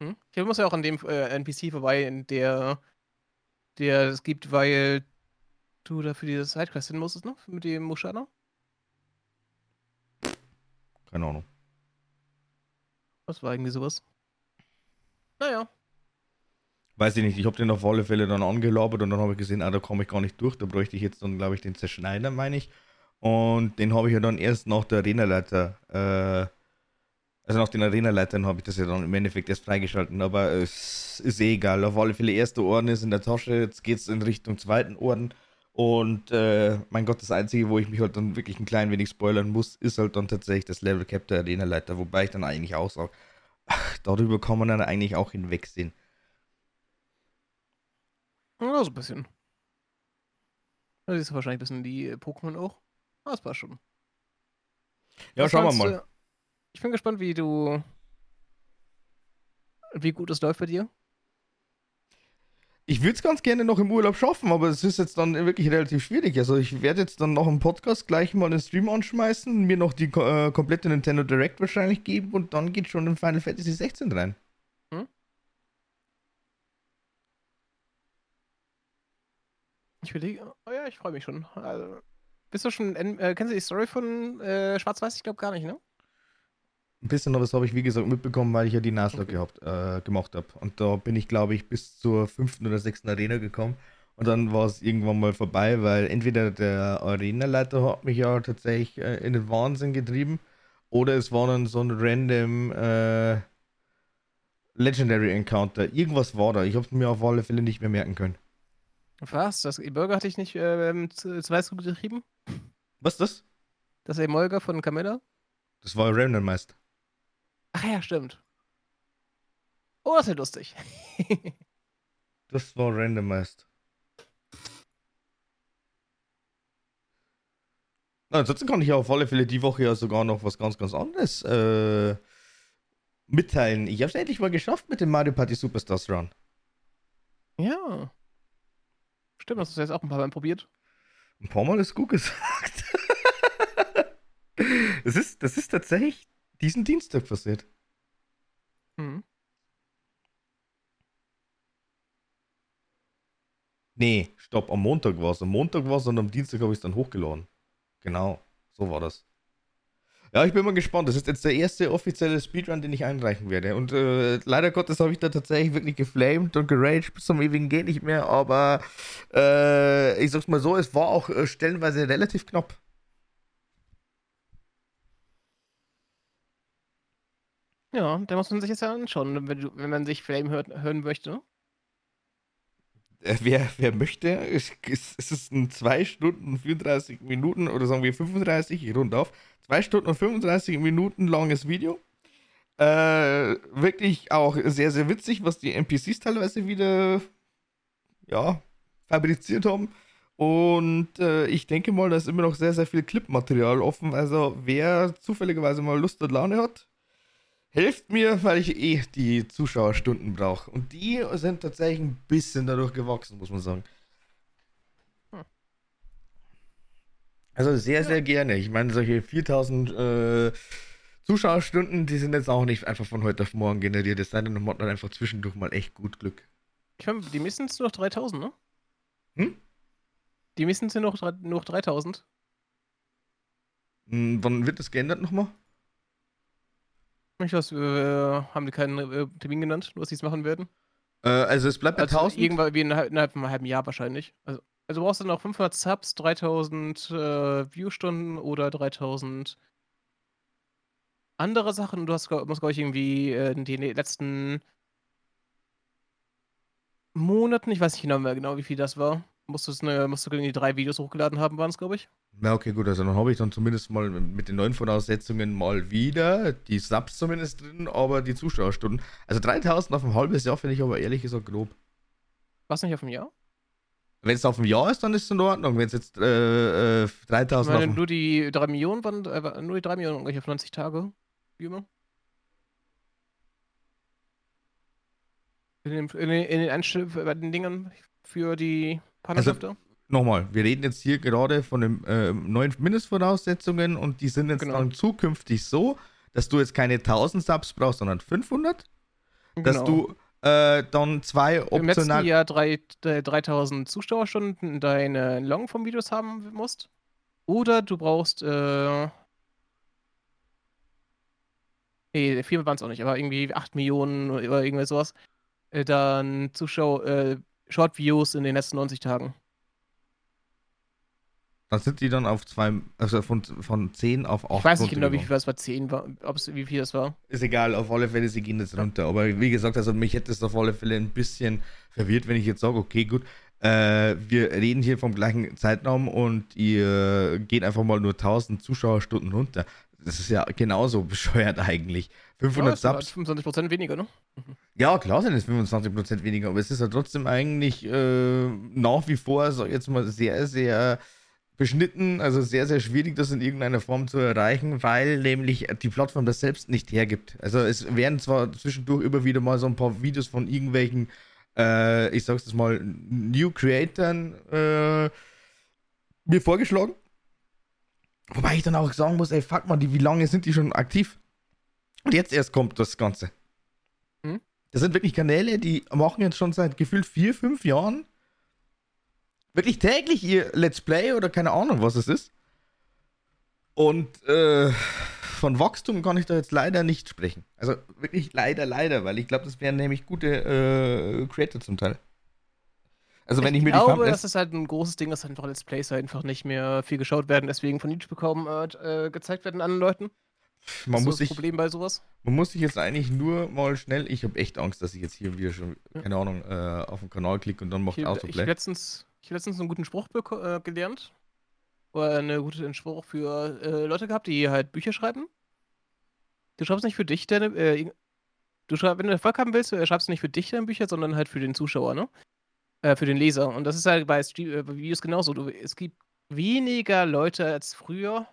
Hm? Ich muss ja auch an dem äh, NPC vorbei, in der der es gibt, weil du dafür diese Sidequest hin musstest, ne? Mit dem Mushana. Keine Ahnung. Was war irgendwie sowas? Naja. Weiß ich nicht, ich habe den auf alle Fälle dann angelabert und dann habe ich gesehen, ah, da komme ich gar nicht durch. Da bräuchte ich jetzt dann, glaube ich, den Zerschneider, meine ich. Und den habe ich ja dann erst nach der Arenaleiter, äh, also nach den Arenaleitern habe ich das ja dann im Endeffekt erst freigeschalten. Aber es ist eh egal. Auf alle Fälle, erster Orden ist in der Tasche, jetzt geht es in Richtung zweiten Orden. Und äh, mein Gott, das Einzige, wo ich mich halt dann wirklich ein klein wenig spoilern muss, ist halt dann tatsächlich das Level Cap der Arenaleiter, wobei ich dann eigentlich auch sage, Darüber kann man dann eigentlich auch hinwegsehen. Ja, so ein bisschen. Da siehst du wahrscheinlich ein bisschen die äh, Pokémon auch. Ah, das passt schon. Ja, Was schauen wir mal. du- Ich bin gespannt, wie du. Wie gut es läuft bei dir. Ich würde es ganz gerne noch im Urlaub schaffen, aber es ist jetzt dann wirklich relativ schwierig. Also ich werde jetzt dann noch im Podcast gleich mal den Stream anschmeißen, mir noch die äh, komplette Nintendo Direct wahrscheinlich geben und dann geht schon in Final Fantasy 16 rein. Ich überlege. Oh ja, ich freue mich schon. Also, bist du schon. Äh, kennst du die Story von äh, Schwarz-Weiß? Ich glaube gar nicht, ne? Ein bisschen noch, das habe ich wie gesagt mitbekommen, weil ich ja die Okay. gehabt, äh, gemacht habe. Und da bin ich, glaube ich, bis zur fünften oder sechsten Arena gekommen. Und dann war es irgendwann mal vorbei, weil entweder der Arenaleiter hat mich ja tatsächlich äh, in den Wahnsinn getrieben oder es war dann so ein random äh, Legendary Encounter. Irgendwas war da. Ich habe es mir auf alle Fälle nicht mehr merken können. Was? Das E-Burger hatte ich nicht ähm, zu, zu getrieben? Was ist das? Das Emolga von Camilla? Das war Random Meister. Ach ja, stimmt. Oh, das ist ja lustig. Das war Random Meister. Na, ansonsten kann ich ja auf alle Fälle die Woche ja sogar noch was ganz, ganz anderes äh, mitteilen. Ich habe es endlich mal geschafft mit dem Mario Party Superstars Run. ja. Stimmt, hast du jetzt auch ein paar Mal probiert. Ein paar Mal ist gut gesagt. das, ist, das ist tatsächlich diesen Dienstag passiert. Hm. Nee, stopp, am Montag war es. Am Montag war es und am Dienstag habe ich es dann hochgeladen. Genau, so war das. Ja, ich bin mal gespannt. Das ist jetzt der erste offizielle Speedrun, den ich einreichen werde. Und äh, leider Gottes habe ich da tatsächlich wirklich geflamed und geraged bis zum ewigen Geht nicht mehr. Aber äh, ich sag's mal so, es war auch äh, stellenweise relativ knapp. Ja, da muss man sich jetzt ja anschauen, wenn, wenn man sich Flame hört, hören möchte. Äh, wer, wer möchte, es ist ein 2 Stunden 34 Minuten oder sagen wir 35, ich rund auf, 2 Stunden und 35 Minuten langes Video. Äh, wirklich auch sehr, sehr witzig, was die NPCs teilweise wieder, ja, fabriziert haben. Und äh, ich denke mal, da ist immer noch sehr, sehr viel Clipmaterial offen. Also, wer zufälligerweise mal Lust und Laune hat, Helft mir, weil ich eh die Zuschauerstunden brauche. Und die sind tatsächlich ein bisschen dadurch gewachsen, muss man sagen. Hm. Also sehr, sehr gerne. Ich meine, solche 4000 äh, Zuschauerstunden, die sind jetzt auch nicht einfach von heute auf morgen generiert. Es sei denn, man hat dann einfach zwischendurch mal echt gut Glück. Ich meine, die Missen sind noch 3000, ne? Hm? Die Missen sind noch, noch 3000. Hm, wann wird das geändert nochmal? Ich weiß, äh, haben die keinen äh, Termin genannt, was sie es machen werden? Äh, also es bleibt bei Also 1000. irgendwann wie innerhalb, innerhalb von einem halben Jahr wahrscheinlich. Also, also brauchst du noch 500 Subs, 3000 äh, Viewstunden oder 3000 andere Sachen. Du hast, musst, glaube ich, irgendwie äh, in den letzten Monaten, ich weiß nicht genau mehr genau, wie viel das war, musst, du's ne, musst du irgendwie drei Videos hochgeladen haben, waren es, glaube ich. Na, okay, gut, also dann habe ich dann zumindest mal mit den neuen Voraussetzungen mal wieder die Subs zumindest drin, aber die Zuschauerstunden. Also 3000 auf ein halbes Jahr finde ich aber ehrlich gesagt grob. Du nicht auf dem Jahr? Wenn es auf ein Jahr ist, dann ist es in Ordnung. Wenn es jetzt äh, äh, Ich 3000 auf meine, ein nur die 3 Millionen waren, äh, nur die 3 Millionen ungefähr auf 90 Tage. Wie immer. In den, in den, in den Einstell bei den Dingern für die Partnerschafter. Nochmal, wir reden jetzt hier gerade von den äh, neuen Mindestvoraussetzungen und die sind jetzt Genau. dann zukünftig so, dass du jetzt keine 1000 Subs brauchst, sondern 500. Dass du äh, dann zwei im letzten optional. Jahr drei, drei- 3000 Zuschauerstunden deine Longform-Videos haben musst. Oder du brauchst, äh. Nee, viel waren es auch nicht, aber irgendwie 8 Millionen oder irgendwas sowas. Äh, dann Zuschau, äh, Short-Views in den letzten 90 Tagen. Dann sind die dann auf zwei, also von, von 10 auf 8. Ich weiß nicht genau, wie viel das bei 10 war, ob's, wie viel das war. Ist egal, auf alle Fälle, sie gehen jetzt runter. Aber wie gesagt, also mich hätte es auf alle Fälle ein bisschen verwirrt, wenn ich jetzt sage, okay, gut, äh, wir reden hier vom gleichen Zeitraum und ihr geht einfach mal nur 1000 Zuschauerstunden runter. Das ist ja genauso bescheuert eigentlich. 500 ja, Subs. 25% weniger, ne? Ja, klar sind es 25% weniger, aber es ist ja trotzdem eigentlich äh, nach wie vor, sag ich jetzt mal, sehr, sehr beschnitten, also sehr, sehr schwierig, das in irgendeiner Form zu erreichen, weil nämlich die Plattform das selbst nicht hergibt. Also es werden zwar zwischendurch immer wieder mal so ein paar Videos von irgendwelchen, äh, ich sag's jetzt mal, New Creatoren äh, mir vorgeschlagen. Wobei ich dann auch sagen muss, ey, fuck mal, die, wie lange sind die schon aktiv? Und jetzt erst kommt das Ganze. Hm? Das sind wirklich Kanäle, die machen jetzt schon seit gefühlt vier, fünf Jahren wirklich täglich ihr Let's Play oder keine Ahnung, was es ist. Und äh, von Wachstum kann ich da jetzt leider nicht sprechen. Also wirklich leider, leider, weil ich glaube, das wären nämlich gute äh, Creator zum Teil. Also wenn ich, ich mir glaube, die glaube, das ist halt ein großes Ding, dass einfach Let's Plays einfach nicht mehr viel geschaut werden, deswegen von YouTube bekommen, äh, gezeigt werden anderen Leuten. Man muss sich, Problem bei sowas? Man muss sich jetzt eigentlich nur mal schnell. Ich habe echt Angst, dass ich jetzt hier wieder schon, keine Ahnung, äh, auf den Kanal klicke und dann macht Autoplay. Ich habe letztens, ich letztens einen guten Spruch äh, gelernt. Oder einen guten Spruch für äh, Leute gehabt, die halt Bücher schreiben. Du schreibst nicht für dich deine. Äh, du schreib, wenn du Erfolg haben willst, äh, schreibst du nicht für dich deine Bücher, sondern halt für den Zuschauer, ne? Äh, für den Leser. Und das ist halt bei, bei Videos genauso. Du, es gibt weniger Leute als früher,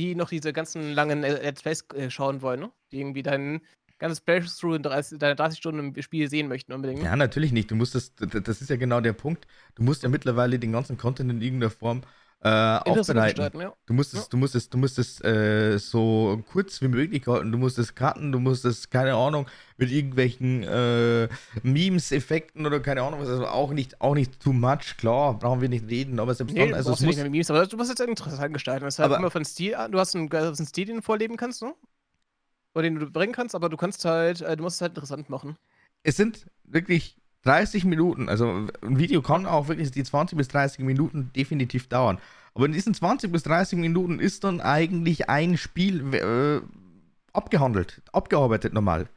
die noch diese ganzen langen äh, Let's Plays äh, schauen wollen, ne? Die irgendwie dein ganzes Playthrough in 30, deine 30 Stunden im Spiel sehen möchten unbedingt. Ja, natürlich nicht. Du musst das, das ist ja genau der Punkt. Du musst ja mittlerweile den ganzen Content in irgendeiner Form äh, aufbereiten. Ja. Du musst es, ja. du musst es, du musst es äh, so kurz wie möglich halten. Du musst es cutten, du musst es, keine Ahnung, mit irgendwelchen äh, Memes, Effekten oder keine Ahnung was. Also auch nicht, auch nicht too much, klar, brauchen wir nicht reden, aber selbst nee, dann, also es muss. Nicht Memes, aber du musst jetzt interessant gestalten. Das ist halt immer von Stil Du hast einen, einen Stil, den du vorleben kannst, ne? Oder den du bringen kannst, aber du kannst halt, äh, du musst es halt interessant machen. Es sind wirklich 30 Minuten, also ein Video kann auch wirklich die 20 bis 30 Minuten definitiv dauern. Aber in diesen 20 bis 30 Minuten ist dann eigentlich ein Spiel äh, abgehandelt, abgearbeitet normal.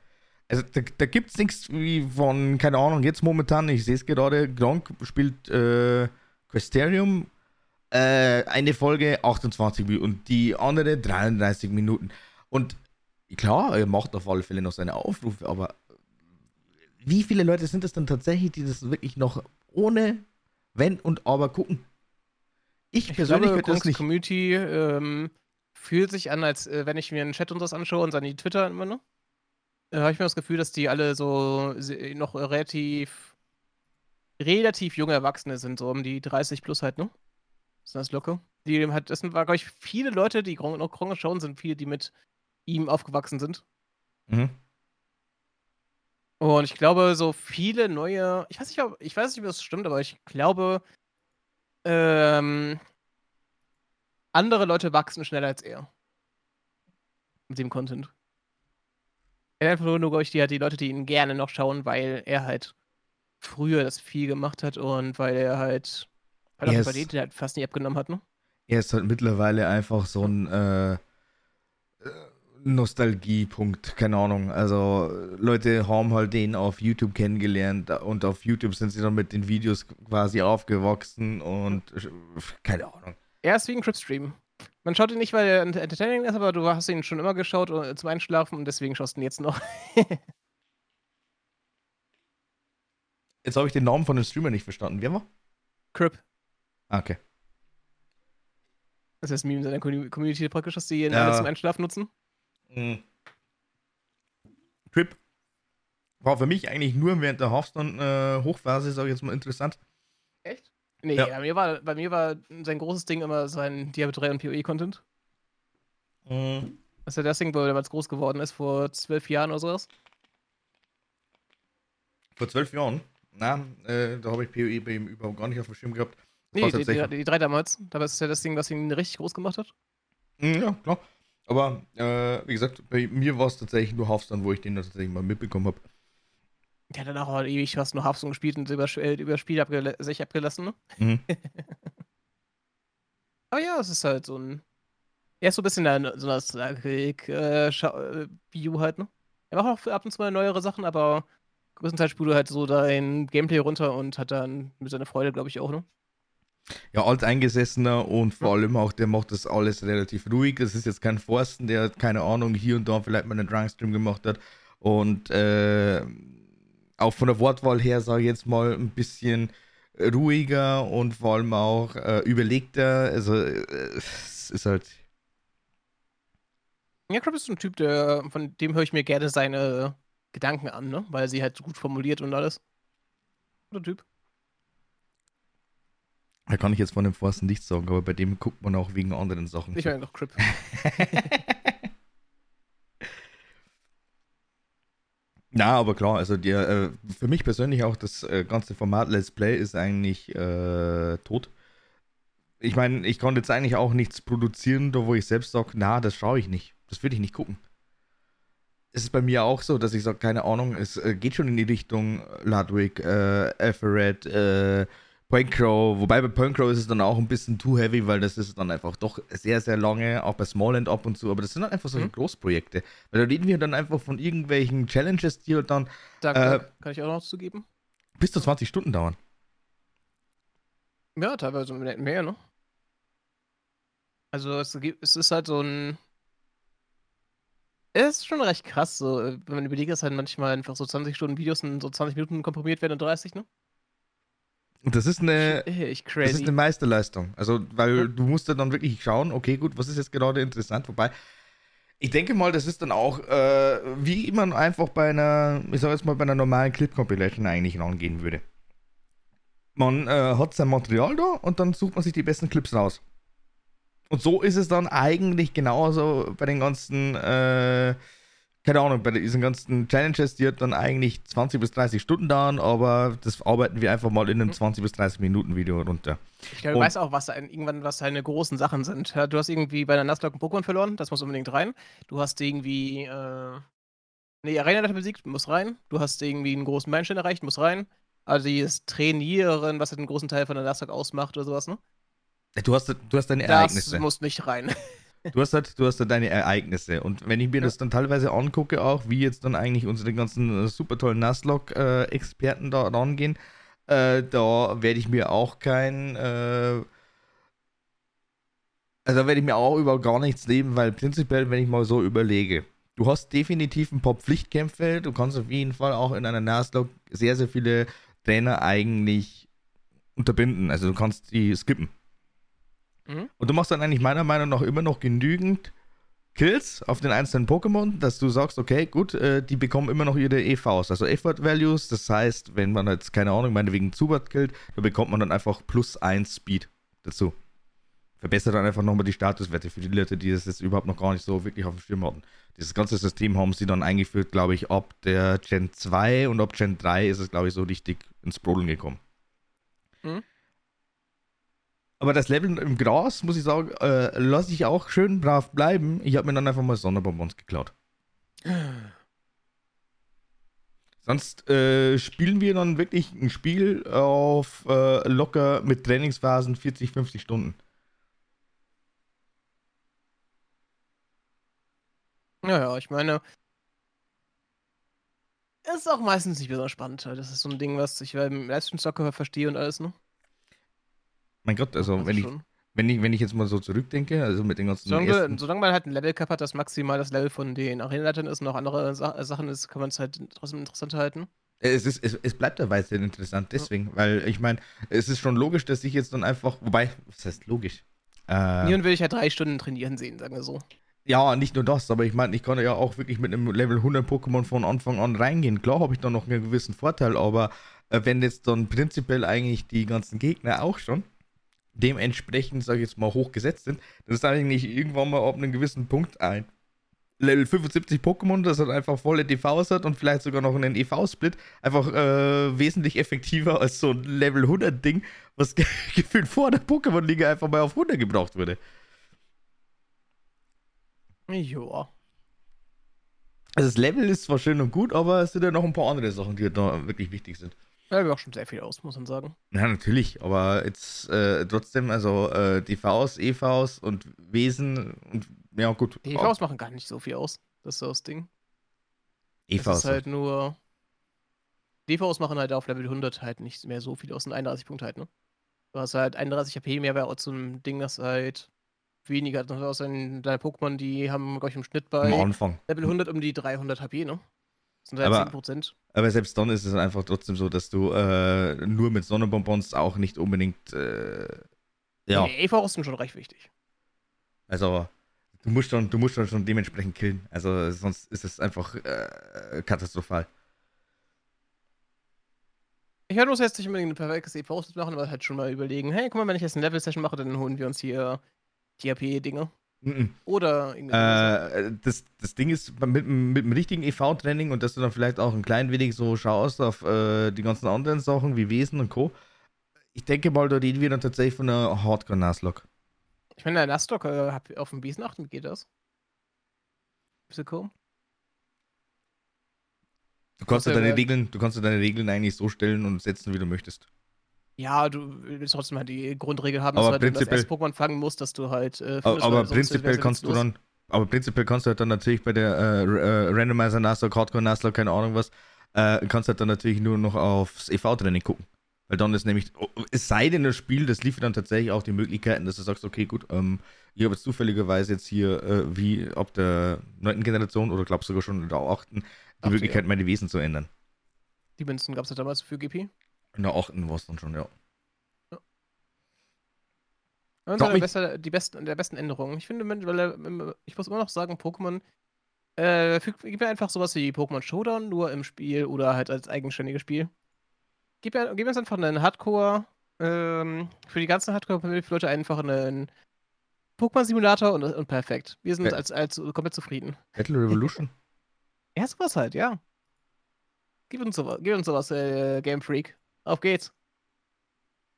Also da, da gibt es nichts wie von, keine Ahnung, jetzt momentan, ich sehe es gerade, Gronk spielt äh, Questerium, äh, eine Folge 28 Minuten und die andere 33 Minuten. Und klar, er macht auf alle Fälle noch seine Aufrufe, aber wie viele Leute sind es dann tatsächlich, die das wirklich noch ohne Wenn und Aber gucken? Ich, ich persönlich glaube, das nicht. Community ähm, fühlt sich an, als äh, wenn ich mir einen Chat und das anschaue und dann die Twitter immer noch. Äh, habe ich mir das Gefühl, dass die alle so noch relativ relativ junge Erwachsene sind, so um die 30 plus halt, ne? Ist das locker? Die hat, das sind, war, glaube ich, viele Leute, die noch Gronk schauen, sind viele, die mit ihm aufgewachsen sind. Mhm. Und ich glaube, so viele neue, ich weiß nicht, ob, ich weiß nicht, ob das stimmt, aber ich glaube, ähm, andere Leute wachsen schneller als er. Mit dem Content. Er hat einfach nur, glaube ich, die, die Leute, die ihn gerne noch schauen, weil er halt früher das viel gemacht hat und weil er halt, weil er bei denen halt fast nie abgenommen hat, ne? Er ist halt mittlerweile einfach so ein, äh, Nostalgiepunkt, keine Ahnung. Also Leute haben halt den auf YouTube kennengelernt und auf YouTube sind sie dann mit den Videos quasi aufgewachsen und keine Ahnung. Er ist wie ein Cripstream. Man schaut ihn nicht, weil er entertaining ist, aber du hast ihn schon immer geschaut äh, zum Einschlafen und deswegen schaust du ihn jetzt noch. jetzt habe ich den Namen von dem Streamer nicht verstanden. Wer war? Crip. Ah, okay. Das ist das Meme in seiner Community praktisch, dass die ihn ja. alle zum Einschlafen nutzen. Mhm. Trip war für mich eigentlich nur während der Hearthstone-Hochphase, äh, sage ich jetzt mal, interessant. Echt? Nee, ja. bei, mir war, bei mir war sein großes Ding immer sein Diablo 3 und PoE-Content. Mhm. Das ist ja das Ding, wo er damals groß geworden ist, vor zwölf Jahren oder sowas. Vor zwölf Jahren? Na, äh, da habe ich PoE bei ihm überhaupt gar nicht auf dem Schirm gehabt. Nee, die, die, die, drei damals. Da war es ja das Ding, was ihn richtig groß gemacht hat. Mhm, ja, klar. Aber äh, wie gesagt, bei mir war es tatsächlich nur Hearthstone, wo ich den tatsächlich mal mitbekommen habe. Der hat dann auch ewig was nur Hearthstone gespielt und über, äh, über Spiel abgel sich abgelassen, ne? Mhm. Aber ja, es ist halt so ein. Er ist so ein bisschen ein, so ein äh, äh, View halt, ne? Er macht auch ab und zu mal neuere Sachen, aber größtenteils spielt er halt so dein Gameplay runter und hat dann mit seiner Freude, glaube ich, auch, ne? Ja, alteingesessener und vor allem auch, der macht das alles relativ ruhig. Das ist jetzt kein Forsten, der, keine Ahnung, hier und da vielleicht mal einen Drunkstream gemacht hat. Und äh, auch von der Wortwahl her, sage ich jetzt mal, ein bisschen ruhiger und vor allem auch äh, überlegter. Also, äh, es ist halt. Ja, Crop ist so ein Typ, der, von dem höre ich mir gerne seine Gedanken an, ne? Weil sie halt so gut formuliert und alles. Guter Typ. Da kann ich jetzt von dem Forsten nichts sagen, aber bei dem guckt man auch wegen anderen Sachen. Ich meine noch Crip. Na, aber klar, also der, äh, für mich persönlich auch das äh, ganze Format Let's Play ist eigentlich äh, tot. Ich meine, ich konnte jetzt eigentlich auch nichts produzieren, da wo ich selbst sage, na, das schaue ich nicht. Das würde ich nicht gucken. Es ist bei mir auch so, dass ich sage, keine Ahnung, es äh, geht schon in die Richtung Ludwig, äh, Everett, äh, Point Crow, wobei bei Point Crow ist es dann auch ein bisschen too heavy, weil das ist dann einfach doch sehr, sehr lange, auch bei Smallland ab und zu, aber das sind dann einfach solche mhm. Großprojekte. Weil da reden wir dann einfach von irgendwelchen Challenges, die dann. Danke, äh, kann ich auch noch zugeben. Bis zu 20 Stunden dauern. Ja, teilweise mehr, ne? Also es, es ist halt so ein. Es ist schon recht krass, so, wenn man überlegt, dass halt manchmal einfach so 20 Stunden Videos in so 20 Minuten komprimiert werden und 30, ne? Das ist eine, ich das ist eine Meisterleistung. Also, weil ja. du musst dann wirklich schauen, okay, gut, was ist jetzt gerade interessant? Wobei, ich denke mal, das ist dann auch, äh, wie man einfach bei einer, ich sag jetzt mal, bei einer normalen Clip-Compilation eigentlich rangehen würde. Man äh, hat sein Material da und dann sucht man sich die besten Clips raus. Und so ist es dann eigentlich genauso bei den ganzen äh, keine Ahnung, bei diesen ganzen Challenges, die hat dann eigentlich 20 bis 30 Stunden dauern, aber das arbeiten wir einfach mal in einem 20 mhm. bis 30 Minuten Video runter. Ich glaube, du weißt auch, was irgendwann was seine großen Sachen sind. Du hast irgendwie bei der Nuzlocke ein Pokémon verloren, das muss unbedingt rein. Du hast irgendwie äh, eine Arena besiegt, muss rein. Du hast irgendwie einen großen Meilenstein erreicht, muss rein. Also dieses Trainieren, was halt einen großen Teil von der Nuzlocke ausmacht oder sowas, ne? Du hast, du hast deine das Ereignisse. Das muss nicht rein. Du hast halt, du hast halt deine Ereignisse. Und wenn ich mir ja. das dann teilweise angucke, auch wie jetzt dann eigentlich unsere ganzen äh, super tollen Nuzlocke-Experten da rangehen, äh, da werde ich mir auch kein, äh, also da werde ich mir auch über gar nichts leben, weil prinzipiell, wenn ich mal so überlege, du hast definitiv ein paar Pflichtkämpfe, du kannst auf jeden Fall auch in einer Nuzlocke sehr, sehr viele Trainer eigentlich unterbinden. Also du kannst die skippen. Mhm. Und du machst dann eigentlich meiner Meinung nach immer noch genügend Kills auf den einzelnen Pokémon, dass du sagst, okay, gut, äh, die bekommen immer noch ihre EVs, also Effort Values. Das heißt, wenn man jetzt, keine Ahnung, meinetwegen Zubat killt, dann bekommt man dann einfach plus 1 Speed dazu. Verbessert dann einfach nochmal die Statuswerte für die Leute, die das jetzt überhaupt noch gar nicht so wirklich auf dem Schirm hatten. Dieses ganze System haben sie dann eingeführt, glaube ich, ab der Gen 2 und ab Gen 3 ist es, glaube ich, so richtig ins Brodeln gekommen. Mhm. Aber das Level im Gras, muss ich sagen, äh, lasse ich auch schön brav bleiben. Ich habe mir dann einfach mal Sonderbonbons geklaut. Sonst äh, spielen wir dann wirklich ein Spiel auf äh, locker mit Trainingsphasen 40, 50 Stunden. Ja, ja, ich meine, ist auch meistens nicht besonders spannend. Das ist so ein Ding, was ich beim Livestream-Soccer verstehe und alles, ne? Mein Gott, also, also wenn, ich, wenn, ich, wenn ich jetzt mal so zurückdenke, also mit den ganzen. Solange, ersten... solange man halt ein Level Cap hat, das maximal das Level von den Arenaleitern ist und auch andere Sa Sachen ist, kann man es halt trotzdem interessant halten. Es, ist, es, es bleibt dabei sehr interessant, deswegen, ja. weil ich meine, es ist schon logisch, dass ich jetzt dann einfach, wobei, was heißt logisch? Äh, Nieren will ich ja drei Stunden trainieren sehen, sagen wir so. Ja, nicht nur das, aber ich meine, ich kann ja auch wirklich mit einem Level 100 Pokémon von Anfang an reingehen. Klar habe ich da noch einen gewissen Vorteil, aber äh, wenn jetzt dann prinzipiell eigentlich die ganzen Gegner auch schon dementsprechend, sage ich jetzt mal, hochgesetzt sind, dann ist eigentlich irgendwann mal ab einem gewissen Punkt ein Level 75 Pokémon, das halt einfach volle DVs hat und vielleicht sogar noch einen EV-Split, einfach äh, wesentlich effektiver als so ein Level 100 Ding, was gefühlt vor der Pokémon-Liga einfach mal auf 100 gebraucht wurde. Joa. Also das Level ist zwar schön und gut, aber es sind ja noch ein paar andere Sachen, die da wirklich wichtig sind. Ja, wir auch schon sehr viel aus, muss man sagen. Ja, natürlich, aber jetzt äh, trotzdem, also äh, DVs, EVs und Wesen und ja, gut. Die EVs machen gar nicht so viel aus. Das ist so das Ding. EVs. Das ist halt nur. DVs machen halt auf Level 100 halt nicht mehr so viel aus, und 31 Punkte halt, ne? Du hast halt 31 HP mehr bei so einem Ding, das halt weniger. Aus deine Pokémon, die haben, glaube ich, im Schnitt bei. Level 100 um die 300 HP, ne? Das sind halt Aber- 10%. Aber selbst dann ist es einfach trotzdem so, dass du äh, nur mit Sonnenbonbons auch nicht unbedingt. Äh, ja, Die EV sind schon recht wichtig. also du musst schon, du musst schon, schon dementsprechend killen. Also sonst ist es einfach äh, katastrophal. Ich werde uns jetzt nicht unbedingt ein perfektes EV machen, aber halt schon mal überlegen, hey, guck mal, wenn ich jetzt eine Level-Session mache, dann holen wir uns hier THP-Dinge. Mhm. Oder irgendwie. Äh, das, das Ding ist, mit, mit dem richtigen EV-Training und dass du dann vielleicht auch ein klein wenig so schaust auf äh, die ganzen anderen Sachen wie Wesen und Co. Ich denke mal, da reden wir dann tatsächlich von einer Hardcore-Nuzlocke. ich meine, der Nasdaq äh, auf dem Besen achten, wie geht das? Cool. Du kannst äh, deine Regeln, du kannst ja deine Regeln eigentlich so stellen und setzen, wie du möchtest. Ja, du willst trotzdem halt die Grundregel haben, Aber dass du halt, das Pokémon fangen musst, dass du halt. Äh, Aber, findest, aber sonst prinzipiell ja kannst du dann, aber prinzipiell kannst du halt dann natürlich bei der äh, äh, Randomizer Nuzlocke, Hardcore Nuzlocke, keine Ahnung was, äh, kannst halt dann natürlich nur noch aufs EV-Training gucken. Weil dann ist nämlich, oh, es sei denn, das Spiel, das liefert dann tatsächlich auch die Möglichkeiten, dass du sagst, okay, gut, ähm, ich habe jetzt zufälligerweise jetzt hier, äh, wie ab der neunten Generation oder glaubst sogar schon in der achten, die Achte, Möglichkeit, meine Wesen zu ändern. Die Münzen gab es ja damals für GP. In der achten war es dann schon, ja. Sag der, mich- beste, die besten, der besten Änderungen. Ich finde, weil, äh, ich muss immer noch sagen, Pokémon, äh, füg- gib mir einfach sowas wie Pokémon Showdown nur im Spiel oder halt als eigenständiges Spiel. Gib, mir, gib uns einfach einen Hardcore, ähm, für die ganzen Hardcore-Leute einfach einen Pokémon-Simulator und, und perfekt. Wir sind Ja. als, als komplett zufrieden. Battle Revolution? Ja, sowas halt, ja. Gib uns sowas, gib uns sowas, äh, Game Freak. Auf geht's.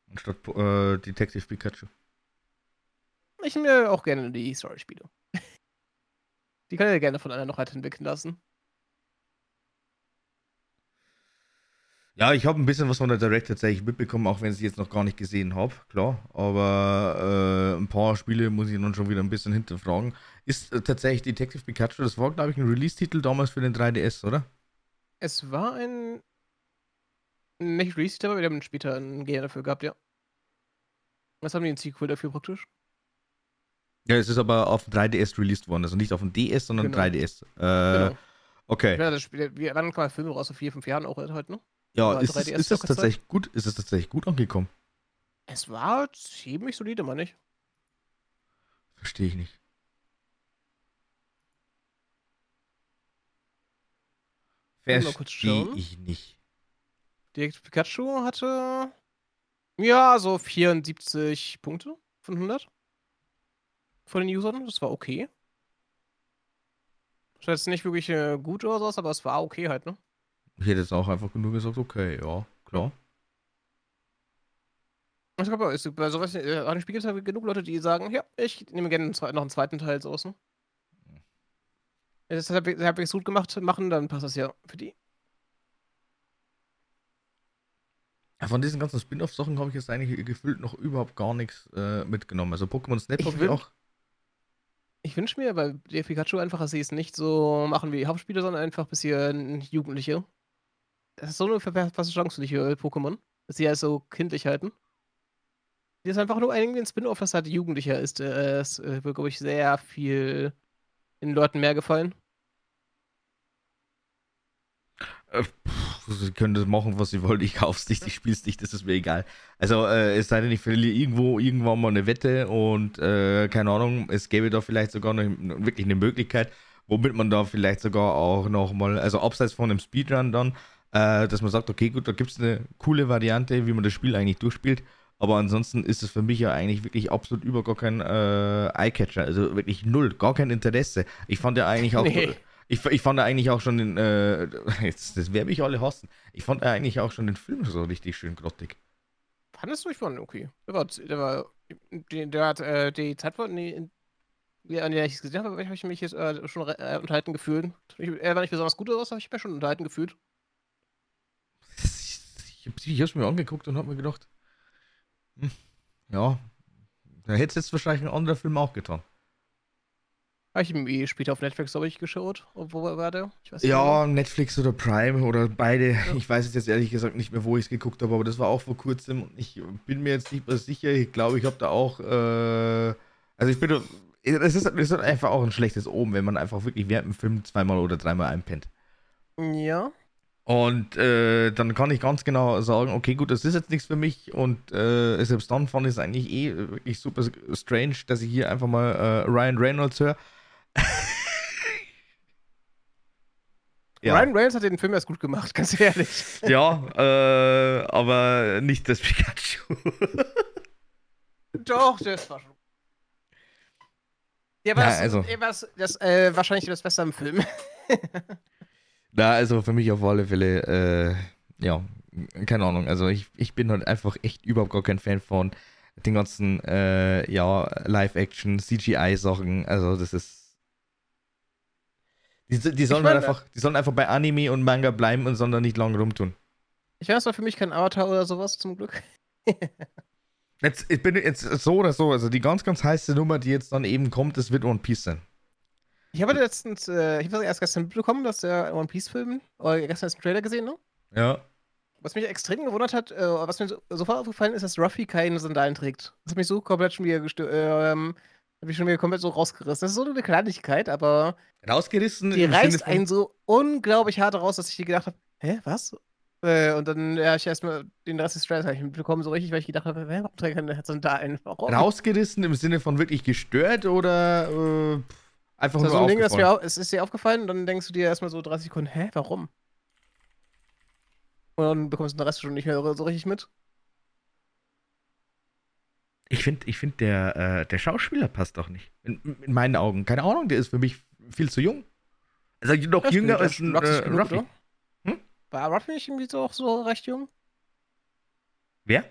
Anstatt äh, Detective Pikachu. Ich mir auch gerne die Story-Spiele. Die kann ich ja gerne von einer noch halt entwickeln lassen. Ja, ich habe ein bisschen was von der Direct tatsächlich mitbekommen, auch wenn ich sie jetzt noch gar nicht gesehen habe, klar. Aber äh, ein paar Spiele muss ich dann schon wieder ein bisschen hinterfragen. Ist äh, tatsächlich Detective Pikachu, das war, glaube ich, ein Release-Titel damals für den 3DS, oder? Es war ein. Nicht Release, aber wir haben später ein Game dafür gehabt, ja. Was haben die ein Sequel dafür praktisch? Ja, es ist aber auf dem 3DS released worden, also nicht auf dem DS, sondern Genau. 3DS. Äh, genau. Okay. Ja, das Spiel, wir wann kommen Filme raus, vor vier, fünf Jahren auch heute, ne? Ja, aber ist es, 3DS ist es tatsächlich gut? Ist es tatsächlich gut angekommen? Es war ziemlich solide, meine ich. Verstehe ich nicht. Verstehe ich nicht. Direkt Pikachu hatte. Ja, so 74 Punkte von 100. Von den Usern. Das war okay. Das war jetzt nicht wirklich äh, gut oder sowas, aber es war okay halt, ne? Ich hätte jetzt auch einfach nur gesagt, okay, ja, klar. Ich glaube, es bei sowas, äh, an dem Spiel gibt es genug Leute, die sagen, ja, ich nehme gerne noch einen zweiten Teil sowas, ne? Wenn das halbwegs halbwegs gut gemacht machen, dann passt das ja für die. Von diesen ganzen Spin-off-Sachen habe ich jetzt eigentlich gefühlt noch überhaupt gar nichts äh, mitgenommen. Also Pokémon Snap Ich habe ich auch. Ich wünsche mir bei der Pikachu einfach, dass sie es nicht so machen wie die Hauptspiele, sondern einfach ein bisschen Jugendliche. Das ist so eine verpasste Chance für die äh, Pokémon, dass sie halt so kindlich halten. Die ist einfach nur irgendwie ein Spin-off, das halt jugendlicher ist. Äh, Es äh, wird, glaube ich, sehr viel den Leuten mehr gefallen. Äh, pff, sie können das machen, was sie wollen. Ich kauf's nicht, ich spiel's nicht, das ist mir egal. Also, äh, es sei denn, ich verliere irgendwo irgendwann mal eine Wette und äh, keine Ahnung, es gäbe da vielleicht sogar noch wirklich eine Möglichkeit, womit man da vielleicht sogar auch nochmal, also abseits von einem Speedrun dann, äh, dass man sagt, okay, gut, da gibt's eine coole Variante, wie man das Spiel eigentlich durchspielt. Aber ansonsten ist es für mich ja eigentlich wirklich absolut über gar kein äh, Eyecatcher. Also wirklich null, gar kein Interesse. Ich fand ja eigentlich auch. Nee. Ich, ich fand eigentlich auch schon den, äh, jetzt, das werde ich alle hassen. Ich fand eigentlich auch schon den Film so richtig schön grottig. Fandest du, ich fand okay. Der war, der war, der, der hat äh, die Zeit nee, an der ich es gesehen habe, habe ich mich jetzt äh, schon äh, unterhalten gefühlt. Ich, er war nicht besonders gut oder was, aber ich habe mich schon unterhalten gefühlt. Ich, ich, ich hab's mir angeguckt und hab mir gedacht, hm, ja, da hätte es jetzt wahrscheinlich ein anderer Film auch getan. Habe ich eh später auf Netflix, glaube ich, geschaut. Wo war der? ja, Netflix oder Prime oder beide. Ja. Ich weiß jetzt ehrlich gesagt nicht mehr, wo ich es geguckt habe, aber das war auch vor kurzem. Ich bin mir jetzt nicht mehr sicher. Ich glaube, ich habe da auch. Äh, also ich bin. Es ist, es ist einfach auch ein schlechtes Oben, wenn man einfach wirklich während dem Film zweimal oder dreimal einpennt. Ja. Und äh, dann kann ich ganz genau sagen, okay, gut, das ist jetzt nichts für mich. Und äh, selbst dann fand ich es eigentlich eh wirklich super strange, dass ich hier einfach mal äh, Ryan Reynolds höre. Ja. Ryan Reynolds hat den Film erst gut gemacht, ganz ehrlich. Ja, äh, aber nicht das Pikachu. Doch, das war schon. Ja, war, also. das, das äh, wahrscheinlich das Beste am Film. Na, also für mich auf alle Fälle, äh, ja, keine Ahnung. Also ich, ich bin halt einfach echt überhaupt gar kein Fan von den ganzen, äh, ja, Live-Action, CGI-Sachen. Also das ist. Die, die sollen halt einfach, die sollen einfach bei Anime und Manga bleiben und sondern nicht lange rumtun. Ich weiß, war für mich kein Avatar oder sowas, zum Glück. jetzt, ich bin jetzt so oder so, also die ganz, ganz heiße Nummer, die jetzt dann eben kommt, das wird One Piece sein. Ich habe letztens, äh, ich habe erst gestern mitbekommen, dass der One Piece Film, oder gestern ist ein Trailer gesehen, ne? Ja. Was mich extrem gewundert hat, äh, was mir so, sofort aufgefallen ist, dass Ruffy keine Sandalen trägt. Das hat mich so komplett schon wieder gestört, ähm, hat mich schon wieder komplett so rausgerissen. Das ist so eine Kleinigkeit, aber. Rausgerissen? Die reißt einen so unglaublich hart raus, dass ich dir gedacht habe, hä, was? Äh, und dann ja, ich erstmal den Rest des Trailers mitbekommen, so richtig, weil ich gedacht habe, wer trägt keine Sandalen? Warum? Rausgerissen im Sinne von wirklich gestört oder. Äh, Einfach nur so ein Ding, das mir, es ist dir aufgefallen und dann denkst du dir erstmal so 30 Sekunden, hä, warum? Und dann bekommst du den Rest schon nicht mehr so richtig mit. Ich finde, ich find der, äh, der Schauspieler passt doch nicht. In, in, meinen Augen. Keine Ahnung, der ist für mich viel zu jung. Also noch das jünger als ein äh, Ruffy. Hm? War Ruffy nicht irgendwie so auch so recht jung? Wer?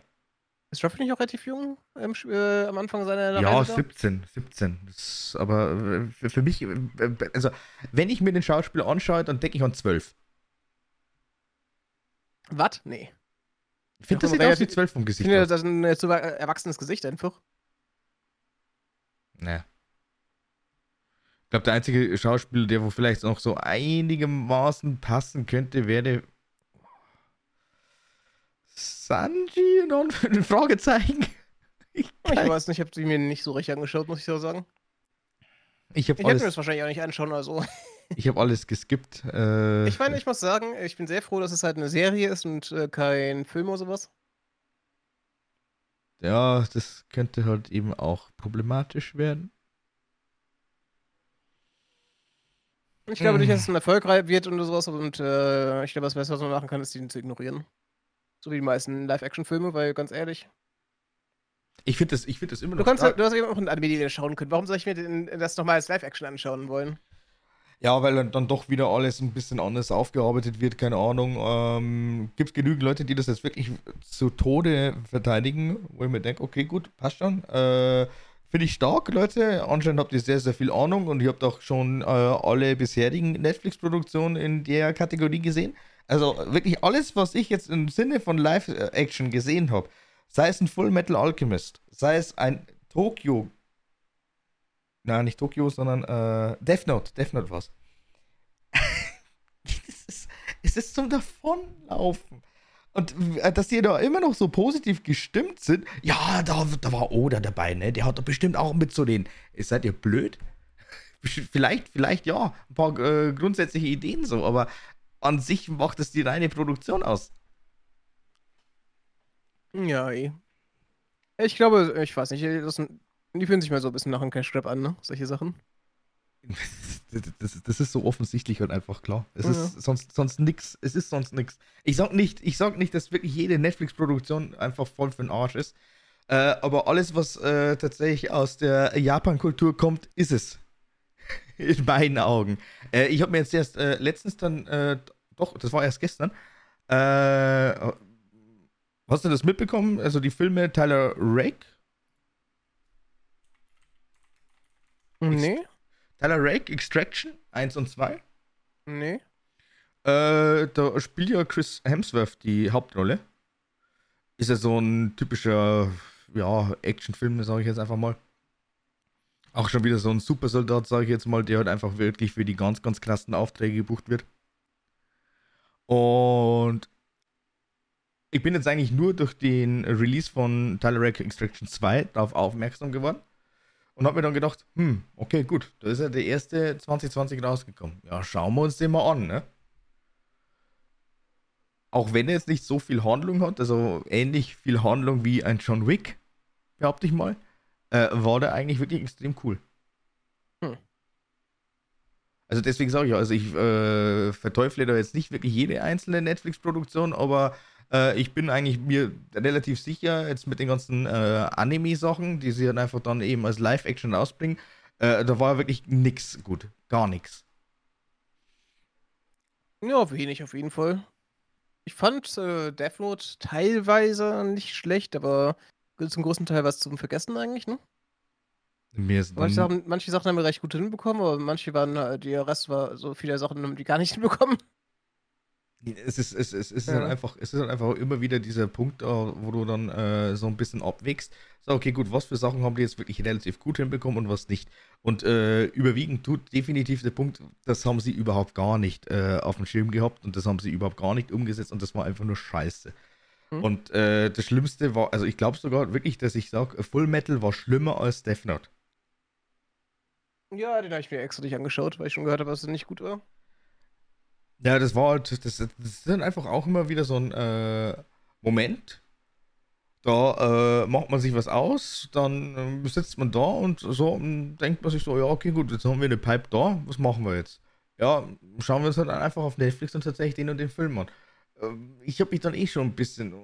Ist Ruffy nicht auch relativ jung ähm, äh, am Anfang seiner Ja, Reise 17, 17. Das, aber äh, für, für, mich, äh, also wenn ich mir den Schauspieler anschaue, dann denke ich an 12. Was? Nee. Ich finde, das sieht aus wie 12 vom Gesicht. Ich finde, das ist ein zu erwachsenes Gesicht einfach. Nee. Ich glaube, der einzige Schauspieler, der wo vielleicht noch so einigermaßen passen könnte, wäre Sanji? Und dann ein Fragezeichen. Ich, ich weiß nicht, ich habe sie mir nicht so recht angeschaut, muss ich so sagen. Ich, ich hätte mir das wahrscheinlich auch nicht anschauen, also. Ich habe alles geskippt. Äh, ich meine, ich muss sagen, ich bin sehr froh, dass es halt eine Serie ist und äh, kein Film oder sowas. Ja, das könnte halt eben auch problematisch werden. Ich glaube nicht, dass es ein Erfolg wird und sowas und äh, ich glaube, das Beste, was man machen kann, ist, ihn zu ignorieren. So wie die meisten Live-Action-Filme, weil ganz ehrlich. Ich finde das, find das immer noch. Du, kannst, halt, du hast eben auch ein Anime, den schauen können. Warum soll ich mir den, das nochmal als Live-Action anschauen wollen? Ja, weil dann doch wieder alles ein bisschen anders aufgearbeitet wird, keine Ahnung. Ähm, Gibt es genügend Leute, die das jetzt wirklich zu Tode verteidigen, wo ich mir denke, okay, gut, passt schon. Äh, Finde ich stark, Leute. Anscheinend habt ihr sehr, sehr viel Ahnung und ihr habt auch schon äh, alle bisherigen Netflix-Produktionen in der Kategorie gesehen. Also wirklich alles, was ich jetzt im Sinne von Live-Action gesehen habe, sei es ein Full Metal Alchemist, sei es ein Tokyo, nein, nicht Tokyo, sondern äh, Death Note, Death Note was. es, ist, es ist zum Davonlaufen. Und äh, dass die da immer noch so positiv gestimmt sind, ja, da, da war Oda dabei, ne? Der hat doch bestimmt auch mit so den. Seid ihr blöd? vielleicht, vielleicht ja, ein paar äh, grundsätzliche Ideen so, aber an sich macht es die reine Produktion aus. Ja, eh. Ich glaube, ich weiß nicht, das, die fühlen sich mal so ein bisschen nach einem Cash Grab an, ne? Solche Sachen. Das, das, ist so offensichtlich und einfach klar. Es ja. ist sonst, sonst nix. Es ist sonst nix. Ich sag nicht, ich sag nicht, dass wirklich jede Netflix-Produktion einfach voll für den Arsch ist. Äh, aber alles, was äh, tatsächlich aus der Japan-Kultur kommt, ist es. In meinen Augen. Äh, ich habe mir jetzt erst äh, letztens dann äh, doch, das war erst gestern. Äh, hast du das mitbekommen? Also die Filme Tyler Rake? Nee. Tyler Rake, Extraction 1 und 2? Nee. Äh, da spielt ja Chris Hemsworth die Hauptrolle. Ist ja so ein typischer, ja, Actionfilm, sage ich jetzt einfach mal. Auch schon wieder so ein Supersoldat, sage ich jetzt mal, der halt einfach wirklich für die ganz, ganz krassen Aufträge gebucht wird. Und ich bin jetzt eigentlich nur durch den Release von Tyler Rake Extraction 2 darauf aufmerksam geworden und habe mir dann gedacht, hm, okay, gut, da ist ja der erste 2020 rausgekommen. Ja, schauen wir uns den mal an, ne? Auch wenn er jetzt nicht so viel Handlung hat, also ähnlich viel Handlung wie ein John Wick, behaupte ich mal, äh, war der eigentlich wirklich extrem cool. Hm. Also deswegen sage ich also ich äh, verteufle da jetzt nicht wirklich jede einzelne Netflix-Produktion, aber äh, ich bin eigentlich mir relativ sicher, jetzt mit den ganzen äh, Anime-Sachen, die sie dann einfach dann eben als Live-Action rausbringen, äh, da war wirklich nichts gut. Gar nichts. Ja, wenig auf jeden Fall. Ich fand äh, Death Note teilweise nicht schlecht, aber zum großen Teil was zum Vergessen eigentlich, ne? Mir ist manche, Sachen, manche Sachen haben wir recht gut hinbekommen, aber manche waren, äh, der Rest war so viele Sachen, haben die gar nicht hinbekommen. Es ist, es, es, ist ja. halt einfach, es ist halt einfach immer wieder dieser Punkt, wo du dann äh, so ein bisschen abwägst. So, okay, gut, was für Sachen haben die jetzt wirklich relativ gut hinbekommen und was nicht. Und äh, überwiegend tut definitiv der Punkt, das haben sie überhaupt gar nicht äh, auf dem Schirm gehabt und das haben sie überhaupt gar nicht umgesetzt und das war einfach nur scheiße. Hm. Und äh, das Schlimmste war, also ich glaube sogar wirklich, dass ich sage, Full Metal war schlimmer als Death Note. Ja, den habe ich mir extra nicht angeschaut, weil ich schon gehört habe, dass es nicht gut war. Ja, das war halt, das, das ist dann einfach auch immer wieder so ein äh, Moment. Da äh, macht man sich was aus, dann äh, sitzt man da und so und denkt man sich so, ja, okay, gut, jetzt haben wir eine Pipe da, was machen wir jetzt? Ja, schauen wir uns halt einfach auf Netflix und tatsächlich den und den Film an. Ähm, ich habe mich dann eh schon ein bisschen,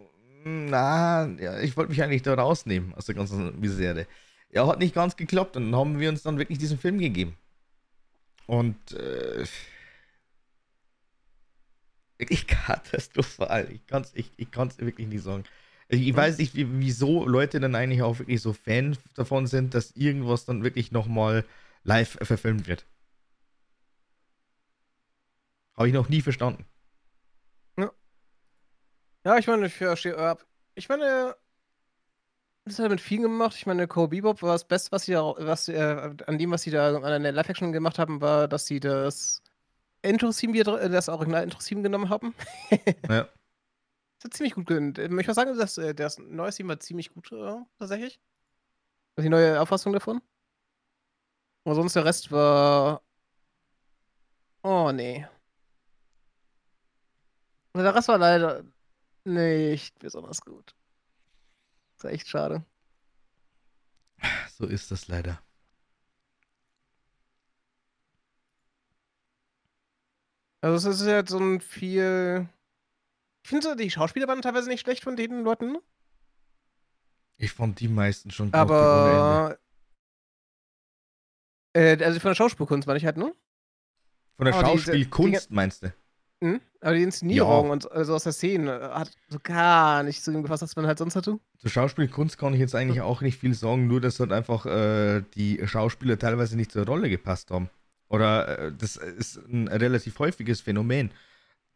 na, ja, ich wollte mich eigentlich da rausnehmen aus der ganzen Misere. Ja, hat nicht ganz geklappt und dann haben wir uns dann wirklich diesen Film gegeben. Und äh, wirklich katastrophal. Ich kann es ich, ich wirklich nicht sagen. Ich, weiß nicht, wie, wieso Leute dann eigentlich auch wirklich so Fan davon sind, dass irgendwas dann wirklich nochmal live verfilmt wird. Habe ich noch nie verstanden. Ja. Ja, ich meine, ich verstehe. Äh, ich meine, das hat mit vielen gemacht. Ich meine, Cole Bebop war das Beste, was sie da, was, äh, an dem, was sie da an der Live-Action gemacht haben, war, dass sie das Intro-Theme, das Original-Intro-Theme genommen haben. ja. Das hat ziemlich gut gehört. Ich muss sagen, das, äh, das neue Theme war ziemlich gut, äh, tatsächlich. Ist die neue Auffassung davon. Aber sonst der Rest war. Oh, nee. Also der Rest war leider nicht besonders gut. Das ist echt schade. So ist das leider. Also es ist halt so ein viel. Ich finde die Schauspieler waren teilweise nicht schlecht von den Leuten. Ich fand die meisten schon Aber. Äh, also von der Schauspielkunst meine ich halt, ne? Von der Schauspielkunst meinst du? Hm? Aber die Inszenierung ja. und also aus der Szene hat so gar nicht zu dem gefasst, was man halt sonst hatte. Zur Schauspielkunst kann ich jetzt eigentlich auch nicht viel sagen, nur dass halt einfach äh, die Schauspieler teilweise nicht zur Rolle gepasst haben. Oder äh, das ist ein relativ häufiges Phänomen.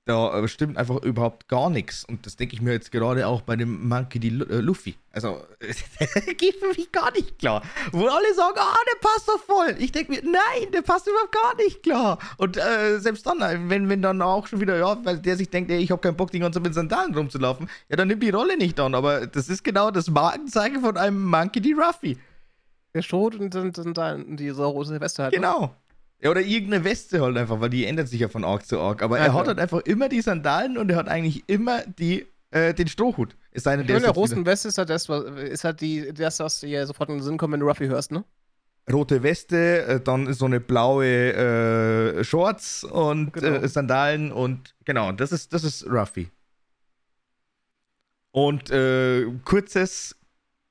Da äh, stimmt einfach überhaupt gar nichts. Und das denke ich mir jetzt gerade auch bei dem Monkey D. Äh, Luffy. Also, geht für mich gar nicht klar. Wo alle sagen, ah, der passt doch voll. Ich denke mir, nein, der passt überhaupt gar nicht klar. Und äh, selbst dann, wenn, wenn dann auch schon wieder, ja, weil der sich denkt, ey, ich habe keinen Bock, die ganze Zeit mit Sandalen rumzulaufen, ja, dann nimmt die Rolle nicht an. Aber das ist genau das Markenzeichen von einem Monkey D. Ruffy. Der Schrot und dann diese rote Weste halt. Ne? Genau. Ja, oder irgendeine Weste halt einfach, weil die ändert sich ja von Arc zu Arc. Aber ja, er hat halt einfach immer die Sandalen und er hat eigentlich immer die, äh, den Strohhut. Ist seine der, der roten Weste ist halt das, ist halt die, das, was dir sofort in den Sinn kommt, wenn du Ruffy hörst, ne? Rote Weste, äh, dann so eine blaue äh, Shorts und genau. äh, Sandalen und genau, das ist, das ist Ruffy. Und äh, kurzes,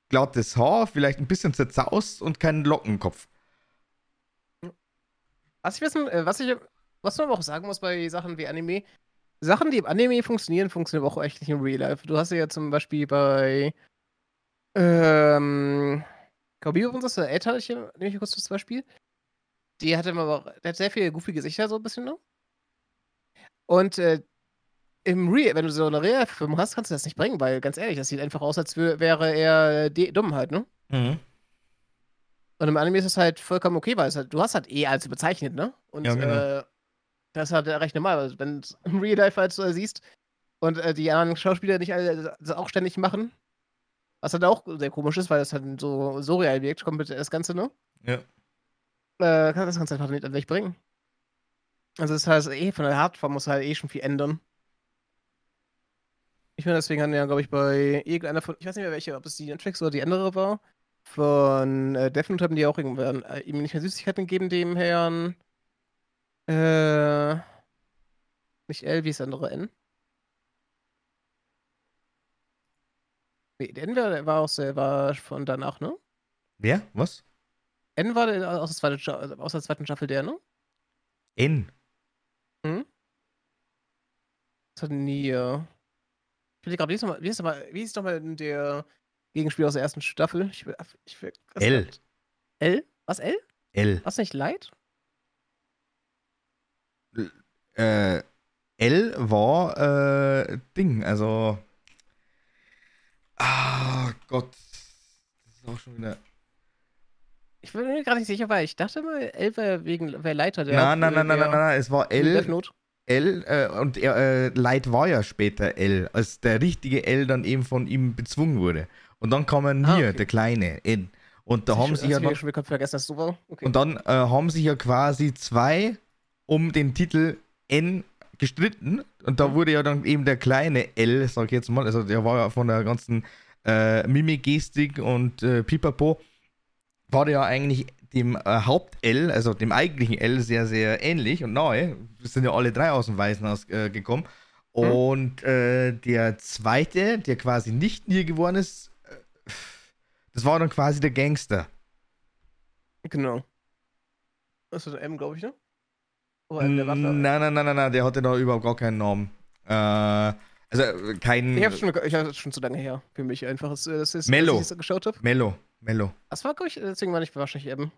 glattes Haar, vielleicht ein bisschen zerzaust und keinen Lockenkopf. Was ich wissen, äh, was ich, was man aber auch sagen muss bei Sachen wie Anime, Sachen, die im Anime funktionieren, funktionieren auch echt nicht im Real Life. Du hast ja zum Beispiel bei ähm, Kaubio und das, Ed hatte ich, nehme ich kurz das Beispiel. Die hatte aber, der hat sehr viele goofy Gesichter, so ein bisschen noch. Und äh, im Real, wenn du so eine Real-Film hast, kannst du das nicht bringen, weil ganz ehrlich, das sieht einfach aus, als wäre er dumm halt, ne? Mhm. Und im Anime ist es halt vollkommen okay, weil es halt, du hast halt eh als überzeichnet, ne? Und Ja, genau. äh, das ist halt recht normal. Also wenn du im Real Life halt so siehst und äh, die anderen Schauspieler nicht alle das auch ständig machen, was halt auch sehr komisch ist, weil das halt so, so real wirkt, kommt mit das Ganze, ne? Ja. Äh, kann das kannst du einfach nicht, nicht bringen. Also es ist halt eh von der Hardform muss halt eh schon viel ändern. Ich meine, deswegen hatten ja, glaube ich, bei irgendeiner von, ich weiß nicht mehr welche, ob es die Netflix oder die andere war, von äh, Death Note haben die auch irgendwann äh, ihm nicht mehr Süßigkeiten gegeben, dem Herrn. Äh, nicht L, wie ist der andere N? Nee, der N war, war, aus, der war von danach, ne? Wer? Was? N war der, aus, der zweiten, aus der zweiten Staffel der, ne? N. Hm? Das hat nie. Äh... Ich will gerade, wie ist nochmal, wie ist nochmal, wie ist nochmal der Gegenspieler aus der ersten Staffel? Ich ich was L. hat- L? Was L? L. Was nicht Light? Äh, L war äh, Ding, also. Ah, Gott. Das ist auch schon wieder. Ich bin mir gerade nicht sicher, weil ich dachte mal, L wäre wegen wär Leiter der. Nein, nein, nein, nein, nein, nein, es war L. L äh, und er, äh, Light war ja später L, als der richtige L dann eben von ihm bezwungen wurde. Und dann kam er Ah, hier, okay. der kleine N. Und da haben sich ja schon, dann, schon wieder vergessen, dass es so war. Okay. und dann äh, haben sich ja quasi zwei um den Titel N gestritten. Und da Mhm. wurde ja dann eben der kleine L, sag ich jetzt mal, also der war ja von der ganzen äh, Mimik-Gestik und äh, Pipapo, war der ja eigentlich dem äh, Haupt-L, also dem eigentlichen L, sehr, sehr ähnlich und nahe. Wir sind ja alle drei aus dem Waisenhaus äh, gekommen. Mhm. Und äh, der zweite, der quasi nicht Nier geworden ist, das war dann quasi der Gangster. genau. Das ist ein M, glaube ich, ne? Oder M, der Waffe. Nein, nein, nein, nein, nein, der hatte da überhaupt gar keinen Namen. Äh, also äh, kein. Ich hab's schon, ich hab's schon zu lange her. Für mich einfach. Das, das ist, Mello. ich das geschaut habe. Mello, Mello. Das war, glaube ich, deswegen war ich wahrscheinlich M.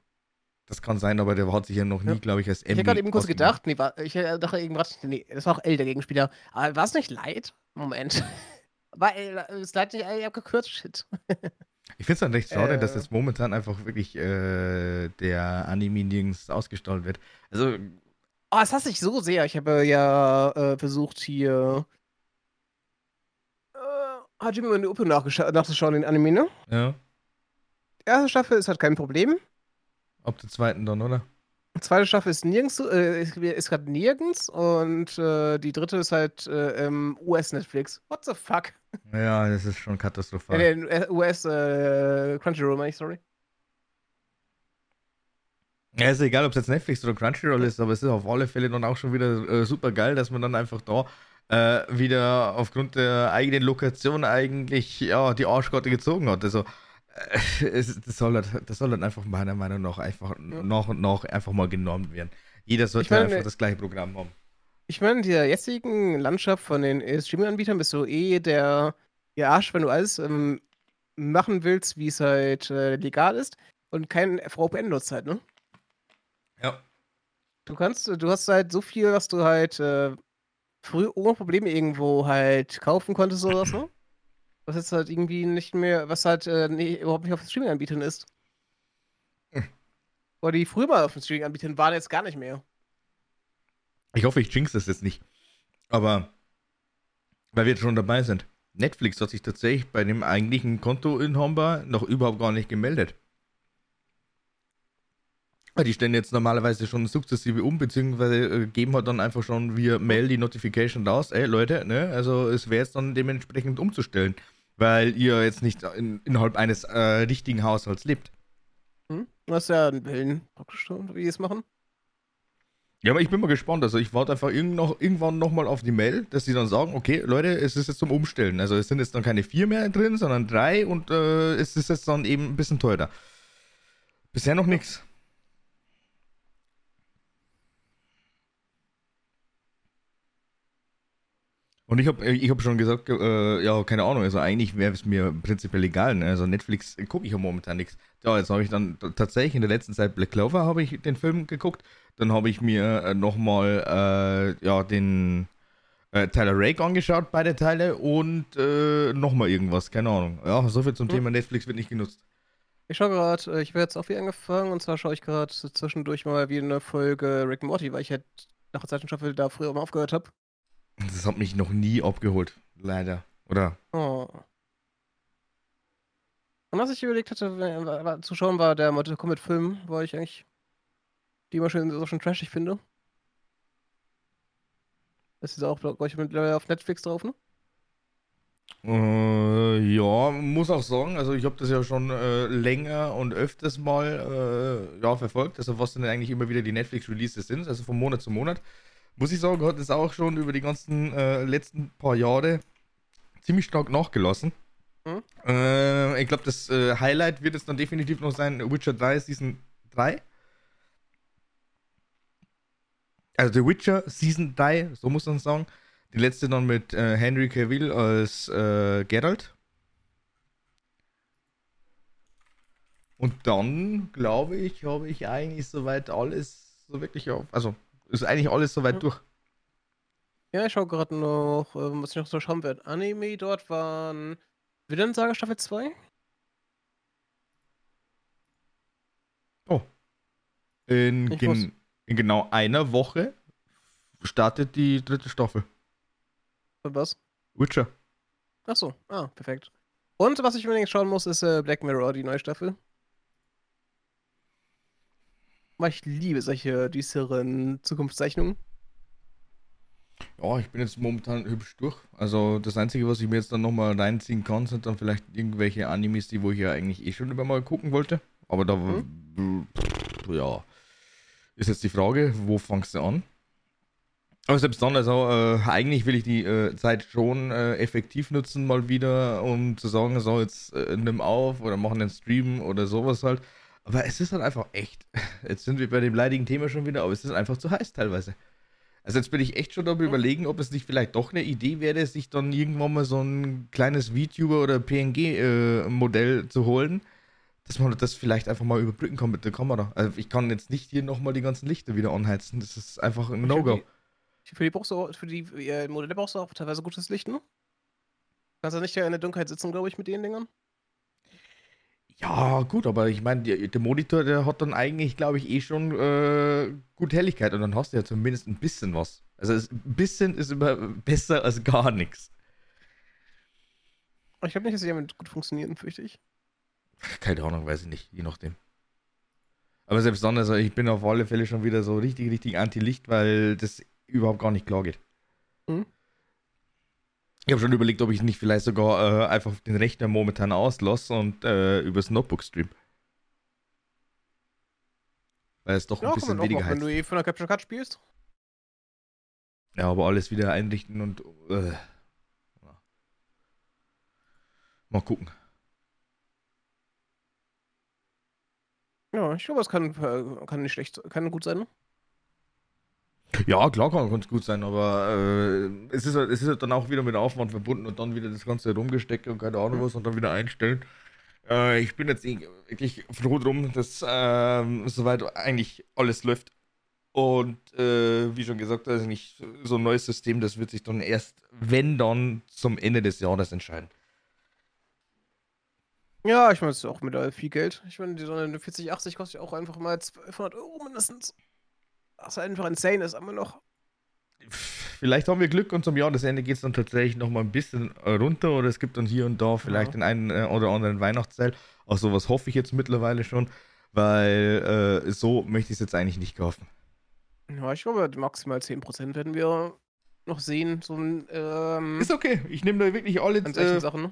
Das kann sein, aber der hat sich ja noch nie, Ja. glaube ich, als Ich habe gerade eben kurz gedacht, nee, war, ich äh, dachte gerade, nee, das war auch L, der Gegenspieler. Aber war es nicht Light? Moment. War L, ist Light nicht L abgekürzt? Shit. Ich finde es dann recht schade, Äh. dass jetzt momentan einfach wirklich äh, der Anime nirgends ausgestrahlt wird. Also, Oh, das hasse ich so sehr. Ich habe ja äh, versucht, hier äh, Hajime und Uppe nachzuschauen, den Anime, ne? ja, Die erste Staffel ist halt kein Problem. ab der zweiten dann, oder? Zweite Staffel ist nirgends, äh, ist, ist gerade nirgends und äh, die dritte ist halt äh, im US-Netflix. What the fuck? Ja, das ist schon katastrophal. Äh, den US Crunchyroll, meine ich, sorry. Ja, ist egal, ob es jetzt Netflix oder Crunchyroll ist, aber es ist auf alle Fälle dann auch schon wieder äh, super geil, dass man dann einfach da äh, wieder aufgrund der eigenen Lokation eigentlich ja, die Arschkarte gezogen hat. Also, das, soll das soll dann einfach meiner Meinung nach einfach nach und nach einfach mal genormt werden. Jeder sollte Ich meine, einfach das gleiche Programm haben. Ich meine, in der jetzigen Landschaft von den äh, Streaming-Anbietern bist du eh der, der Arsch, wenn du alles ähm, machen willst, wie es halt äh, legal ist und kein VPN nutzt halt, ne? Ja. Du kannst, du hast halt so viel, was du halt äh, früher ohne Probleme irgendwo halt kaufen konntest oder was, ne? Was jetzt halt irgendwie nicht mehr, was halt äh, nee, überhaupt nicht auf den Streaming-Anbietern ist. Hm. Oder die früher mal auf den Streaming-Anbietern waren, jetzt gar nicht mehr. Ich hoffe, ich jinx das jetzt nicht. Aber, weil wir jetzt schon dabei sind. Netflix hat sich tatsächlich bei dem eigentlichen Kontoinhaber noch überhaupt gar nicht gemeldet. Weil Die stellen jetzt normalerweise schon sukzessive um, beziehungsweise äh, geben halt dann einfach schon via Mail die Notification raus. Ey, Leute, ne? Also es wäre jetzt dann dementsprechend umzustellen, weil ihr jetzt nicht in, innerhalb eines äh, richtigen Haushalts lebt. Hm? Du hast ja einen Willen, praktisch, wie die es machen. Ja, aber ich bin mal gespannt. Also ich warte einfach irgend noch, irgendwann nochmal auf die Mail, dass sie dann sagen, okay, Leute, es ist jetzt zum Umstellen. Also es sind jetzt dann keine vier mehr drin, sondern drei und äh, es ist jetzt dann eben ein bisschen teurer. Bisher noch nichts. Und ich habe ich hab schon gesagt, äh, ja, keine Ahnung, also eigentlich wäre es mir prinzipiell egal. Ne? Also Netflix gucke ich ja momentan nichts. Ja, jetzt habe ich dann tatsächlich in der letzten Zeit Black Clover habe ich den Film geguckt. Dann habe ich mir äh, nochmal äh, ja, den äh, Tyler Rake angeschaut, beide Teile und äh, nochmal irgendwas, keine Ahnung. Ja, soviel zum Hm. Thema Netflix wird nicht genutzt. Ich schaue gerade, äh, ich habe jetzt auch wieder angefangen und zwar schaue ich gerade zwischendurch mal wie eine Folge Rick and Morty, weil ich halt nach der zweiten Staffel da früher mal aufgehört habe. Das hat mich noch nie abgeholt, leider. Oder? Oh. Und was ich überlegt hatte war- zu schauen, war der Mortal Kombat Film, weil ich eigentlich die immer schön so schon trashig finde. Das ist auch, glaube ich, mittlerweile auf Netflix drauf, ne? Äh, ja, muss auch sagen, also ich habe das ja schon äh, länger und öfters mal äh, ja, verfolgt, also was denn eigentlich immer wieder die Netflix-Releases sind, also von Monat zu Monat. Muss ich sagen, hat es auch schon über die ganzen äh, letzten paar Jahre ziemlich stark nachgelassen. Mhm. Äh, ich glaube, das äh, Highlight wird es dann definitiv noch sein, Witcher 3 Season 3. Also The Witcher Season 3, so muss man sagen. Die letzte dann mit äh, Henry Cavill als äh, Geralt. Und dann, glaube ich, habe ich eigentlich soweit alles so wirklich auf. Also, ist eigentlich alles soweit Mhm. durch. Ja, ich schaue gerade noch, ähm, was ich noch so schauen werde. Anime dort waren Villain Saga Staffel 2. In, Ich gen in genau einer Woche startet die dritte Staffel. Und was? Witcher. Ach so, ah, perfekt. Und was ich unbedingt schauen muss, ist äh, Black Mirror, die neue Staffel. Weil ich liebe solche düsteren Zukunftszeichnungen. Ja, ich bin jetzt momentan hübsch durch. Also das Einzige, was ich mir jetzt dann nochmal reinziehen kann, sind dann vielleicht irgendwelche Animes, die wo ich ja eigentlich eh schon immer mal gucken wollte. Aber da, pff, ja, ist jetzt die Frage, wo fangst du an? Aber selbst dann, also äh, eigentlich will ich die äh, Zeit schon äh, effektiv nutzen, mal wieder, um zu sagen, so jetzt äh, nimm auf oder machen einen Stream oder sowas halt. Aber es ist halt einfach echt. Jetzt sind wir bei dem leidigen Thema schon wieder, aber es ist einfach zu heiß teilweise. Also jetzt bin ich echt schon darüber überlegen, ob es nicht vielleicht doch eine Idee wäre, sich dann irgendwann mal so ein kleines VTuber oder PNG-Modell zu holen, dass man das vielleicht einfach mal überbrücken kann mit der Kamera. Also ich kann jetzt nicht hier nochmal die ganzen Lichter wieder anheizen. Das ist einfach ein No-Go. Für die brauchst du, für die äh, Modelle brauchst du auch teilweise gutes Licht, ne? Kannst du nicht ja in der Dunkelheit sitzen, glaube ich, mit den Dingern? Ja, gut, aber ich meine, der, Monitor, der hat dann eigentlich, glaube ich, eh schon äh, gut Helligkeit und dann hast du ja zumindest ein bisschen was. Also es, ein bisschen ist immer besser als gar nichts. Ich glaube nicht, dass sie damit gut funktionieren, fürchte ich. Keine Ahnung, weiß ich nicht, je nachdem. Aber selbst dann, also ich bin auf alle Fälle schon wieder so richtig, richtig anti-Licht, weil das überhaupt gar nicht klar geht. Mhm. Ich habe schon überlegt, ob ich nicht vielleicht sogar äh, einfach den Rechner momentan auslasse und äh, übers Notebook stream. Weil es doch ein Ja, kann bisschen weniger machen, wenn du eh von der Capture Card spielst. Ja, aber alles wieder einrichten und. Äh, ja. Mal gucken. Ja, ich glaube, es kann, äh, kann nicht schlecht, kann gut sein. Ja, klar kann es gut sein, aber äh, es, ist halt, es ist halt dann auch wieder mit Aufwand verbunden und dann wieder das Ganze rumgesteckt und keine Ahnung was und dann wieder einstellen. Äh, ich bin jetzt eh wirklich froh drum, dass ähm, soweit eigentlich alles läuft. Und äh, wie schon gesagt, also nicht so ein neues System, das wird sich dann erst, wenn dann, zum Ende des Jahres entscheiden. Ja, ich meine, es ist auch mit viel Geld. Ich meine, die so eine 4080 kostet ja auch einfach mal 1200 Euro mindestens. Was einfach insane ist, aber noch. Vielleicht haben wir Glück und zum Jahresende geht es dann tatsächlich noch mal ein bisschen äh, runter oder es gibt dann hier und da vielleicht Ja. den einen äh, oder anderen Weihnachtsteil. Auch sowas hoffe ich jetzt mittlerweile schon, weil äh, so möchte ich es jetzt eigentlich nicht kaufen. Ja, ich glaube, maximal 10% werden wir noch sehen. So ein, ähm, Ist okay, ich nehme da wirklich alle, an solchen äh, Sachen. Ne?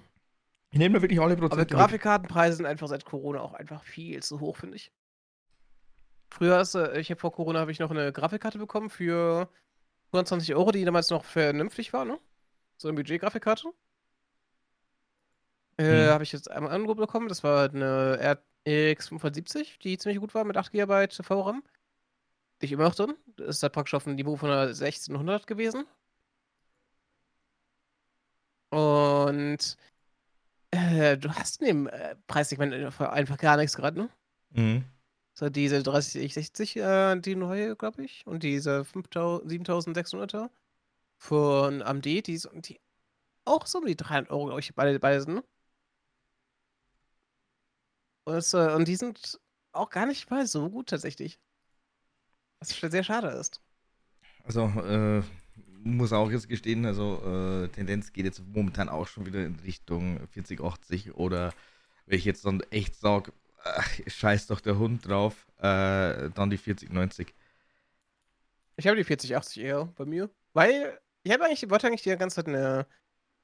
ich nehme da wirklich alle Aber Prozente. mit. Grafikkartenpreise sind einfach seit Corona auch einfach viel zu hoch, finde ich. Früher äh, ich habe vor Corona habe ich noch eine Grafikkarte bekommen für 120 Euro, die damals noch vernünftig war, ne? So eine Budget-Grafikkarte. Äh, Hm. habe ich jetzt einmal ein Angebot bekommen. Das war eine RX 570, die ziemlich gut war mit 8 GB VRAM. Die ich immer noch drin. Das ist halt praktisch auf dem Niveau von einer 1600 gewesen. Und äh, du hast dem äh, Preissegment einfach- einfach gar nichts gerade, ne? Mhm. So diese 3060, äh, die neue, glaube ich. Und diese 5000 7600er von AMD, die, so- die auch so um die 300 Euro, glaube ich, beide, beide sind. Und, es, äh, und die sind auch gar nicht mal so gut tatsächlich. Was sehr schade ist. Also, äh, muss auch jetzt gestehen, also äh, Tendenz geht jetzt momentan auch schon wieder in Richtung 4080 oder wenn ich jetzt dann echt sage, scheiß doch der Hund drauf, äh, dann die 4090. Ich habe die 4080 eher bei mir, weil ich habe eigentlich, wollte eigentlich die ganze Zeit eine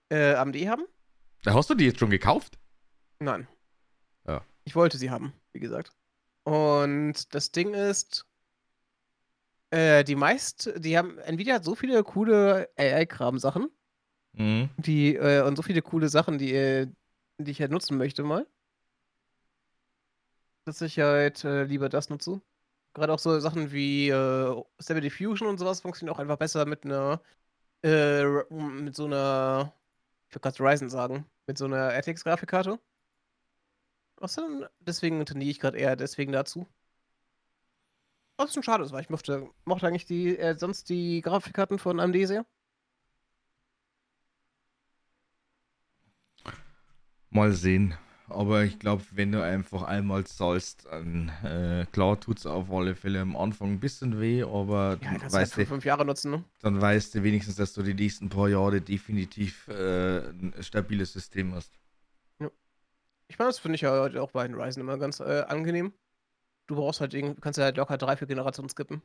äh, AMD haben. Da hast du die jetzt schon gekauft? Nein. Ja. Ich wollte sie haben, wie gesagt. Und das Ding ist, äh, die meist, die haben, Nvidia hat so viele coole AI-Kram-Sachen. Mhm. Die, äh, und so viele coole Sachen, die, äh, die ich halt nutzen möchte mal. Ich halt äh, lieber das nutze. Gerade auch so Sachen wie äh, Stable Diffusion und sowas funktionieren auch einfach besser mit einer, äh, mit so einer, ich würde gerade Ryzen sagen, mit so einer RTX-Grafikkarte. Was denn? Deswegen tendiere ich gerade eher deswegen dazu. Was schon schade ist, weil ich mochte, mochte eigentlich die, äh, sonst die Grafikkarten von AMD sehr. Mal sehen. Aber ich glaube, wenn du einfach einmal zahlst, dann äh, klar tut es auf alle Fälle am Anfang ein bisschen weh, aber Ja, halt weißt für du, fünf Jahre nutzen, ne? dann weißt du wenigstens, dass du die nächsten paar Jahre definitiv äh, ein stabiles System hast. Ich meine, das finde ich ja heute auch bei den Ryzen immer ganz äh, angenehm. Du brauchst halt, irgend- du kannst ja halt locker drei, vier Generationen skippen.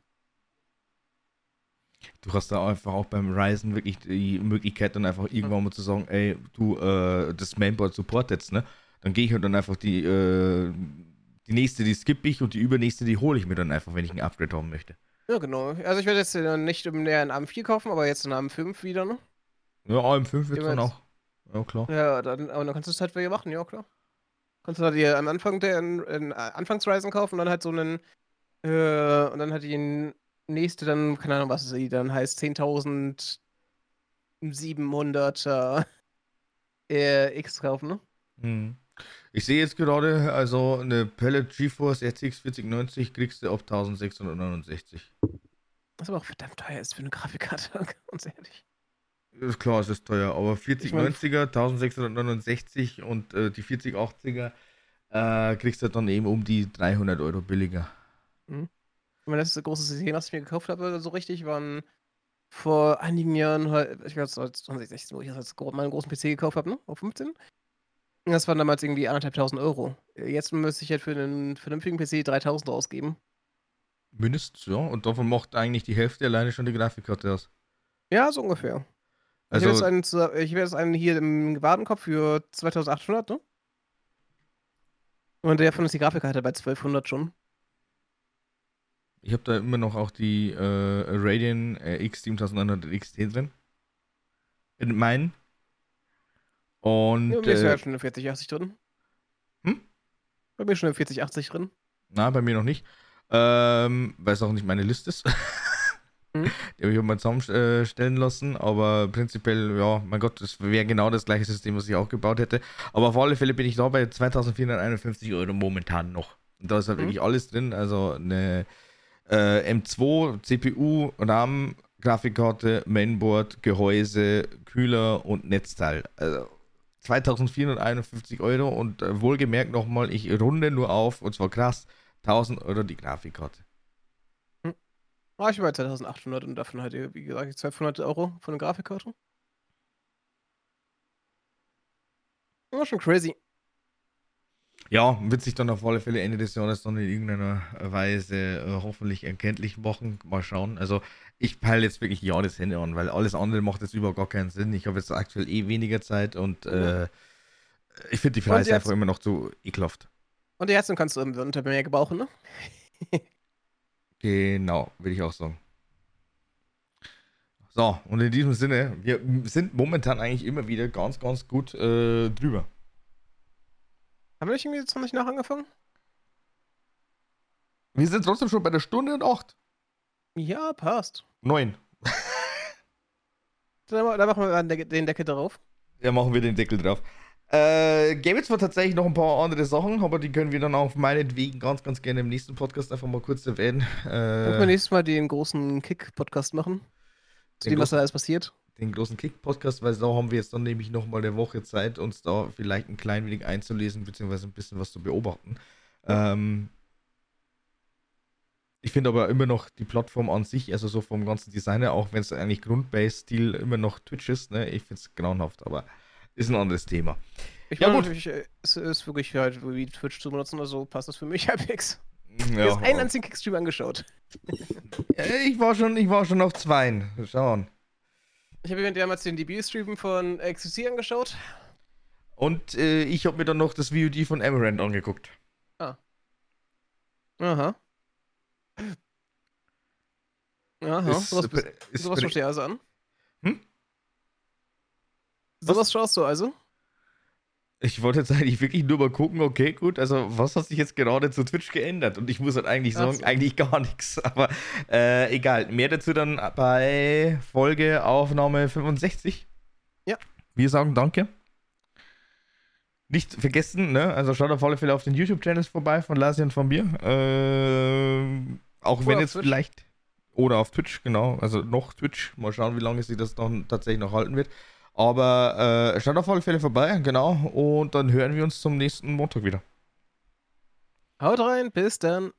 Du hast da einfach auch beim Ryzen wirklich die Möglichkeit, dann einfach irgendwann mal zu sagen, ey, du, äh, das Mainboard supportet ne? Dann gehe ich halt dann einfach die, äh, die nächste, die skippe ich und die übernächste, die hole ich mir dann einfach, wenn ich ein Upgrade haben möchte. Ja, genau. Also ich werde jetzt äh, nicht im näher einen AM4 kaufen, aber jetzt einen AM5 wieder, ne? Ja, AM5 wird dann auch. Ja, klar. Ja, dann, aber dann kannst du es halt wieder machen, ja klar. Kannst du halt dir am Anfang der in, in Anfangs Ryzen kaufen und dann halt so einen äh, und dann halt die nächste dann, keine Ahnung, was sie dann heißt, 10.700er äh, X kaufen, ne? Hm. Ich sehe jetzt gerade, also eine Pellet GeForce RTX 4090 kriegst du auf 1669. Was aber auch verdammt teuer ist für eine Grafikkarte, ganz ehrlich. Ist klar, es ist teuer, aber Ich mein- 4090er, 1669 und äh, die 4080er äh, kriegst du dann eben um die 300 Euro billiger. Mein letztes großes System, was ich mir gekauft habe, so richtig, waren vor einigen Jahren, halt, ich glaube, 2016, wo ich das als meinen großen PC gekauft habe, ne? Auf 15. Das waren damals irgendwie anderthalbtausend Euro. Jetzt müsste ich halt für einen vernünftigen PC 3000 ausgeben. Mindestens, ja. Und davon macht eigentlich die Hälfte alleine schon die Grafikkarte aus. Ja, so ungefähr. ich habe jetzt Also, einen, ich habe jetzt einen hier im Warenkorb für 2800, ne? Und davon ist die Grafikkarte bei 1200 schon. ich habe da immer noch auch die äh, Radeon äh, X7900 XT drin. In meinen. Und Ja, bei mir ist ja äh, schon eine 4080 drin. Hm? Bei mir schon eine 4080 drin. Na, bei mir noch nicht. Ähm, weil es auch nicht meine Liste ist. Mhm. Die habe ich mal zusammenstellen lassen, aber prinzipiell, ja, mein Gott, das wäre genau das gleiche System, was ich auch gebaut hätte. Aber auf alle Fälle bin ich da bei 2451 Euro momentan noch. Und da ist halt Mhm. wirklich alles drin, also eine äh, M2, CPU, RAM, Grafikkarte, Mainboard, Gehäuse, Kühler und Netzteil. Also 2451 Euro und äh, wohlgemerkt nochmal, ich runde nur auf, und zwar krass, 1000 Euro die Grafikkarte. Ah, ich bei 2800 und davon halt, wie gesagt, 1200 Euro von der Grafikkarte. Ja, schon crazy. Ja, wird sich dann auf alle Fälle Ende des Jahres dann in irgendeiner Weise äh, hoffentlich erkenntlich machen. Mal schauen. Also ich peile jetzt wirklich Jahreshände an, weil alles andere macht jetzt überhaupt gar keinen Sinn. Ich habe jetzt aktuell eh weniger Zeit und äh, ich finde die Preise einfach immer noch zu ekelhaft. Und die Herzung kannst du unter mehr gebrauchen, ne? Genau, würde ich auch sagen. So, und in diesem Sinne, wir sind momentan eigentlich immer wieder ganz, ganz gut äh, drüber. Haben wir nicht irgendwie jetzt noch nicht nach angefangen? Wir sind trotzdem schon bei der Stunde und acht. Ja, passt. Neun. Dann, ma- dann machen wir den Deckel drauf. Ja, machen wir den Deckel drauf. Äh, gäbe jetzt zwar tatsächlich noch ein paar andere Sachen, aber die können wir dann auch meinetwegen ganz, ganz gerne im nächsten Podcast einfach mal kurz erwähnen. Können wir Äh, nächstes Mal den großen Kick-Podcast machen? Zu dem, was da alles passiert? Den großen Kick-Podcast, weil da haben wir jetzt dann nämlich nochmal eine Woche Zeit, uns da vielleicht ein klein wenig einzulesen, beziehungsweise ein bisschen was zu beobachten. Ähm, ich finde aber immer noch die Plattform an sich, also so vom ganzen Designer, auch wenn es eigentlich Grundbase-Stil immer noch Twitch ist, ne? ich finde es grauenhaft, aber ist ein anderes Thema. Ich ja, gut. Äh, es ist wirklich halt wie Twitch zu benutzen oder so, passt das für mich halbwegs. Ja, ich habe einen einzigen Kickstream angeschaut. ich war schon, ich war schon auf zweien. Schauen. Ich habe mir damals den DB-Stream von XCC angeschaut. Und äh, ich habe mir dann noch das VOD von Amaranth angeguckt. Ah. Aha. Aha. Ist, sowas, ist, sowas schaust du also an? Hm? Sowas Was? schaust du also? Ich wollte jetzt eigentlich wirklich nur mal gucken, okay, gut, also was hat sich jetzt gerade zu Twitch geändert? Und ich muss halt eigentlich sagen, so. eigentlich gar nichts. Aber äh, egal, mehr dazu dann bei Folge Aufnahme 65. Ja. Wir sagen danke. Nicht vergessen, ne? Also schaut auf alle Fälle auf den YouTube-Channels vorbei von Lasi und von mir. Äh, auch oder wenn jetzt Twitch. vielleicht. Oder auf Twitch, genau. Also noch Twitch. Mal schauen, wie lange sich das dann tatsächlich noch halten wird. Aber äh, schaut auf alle Fälle vorbei, genau. Und dann hören wir uns zum nächsten Montag wieder. Haut rein, bis dann.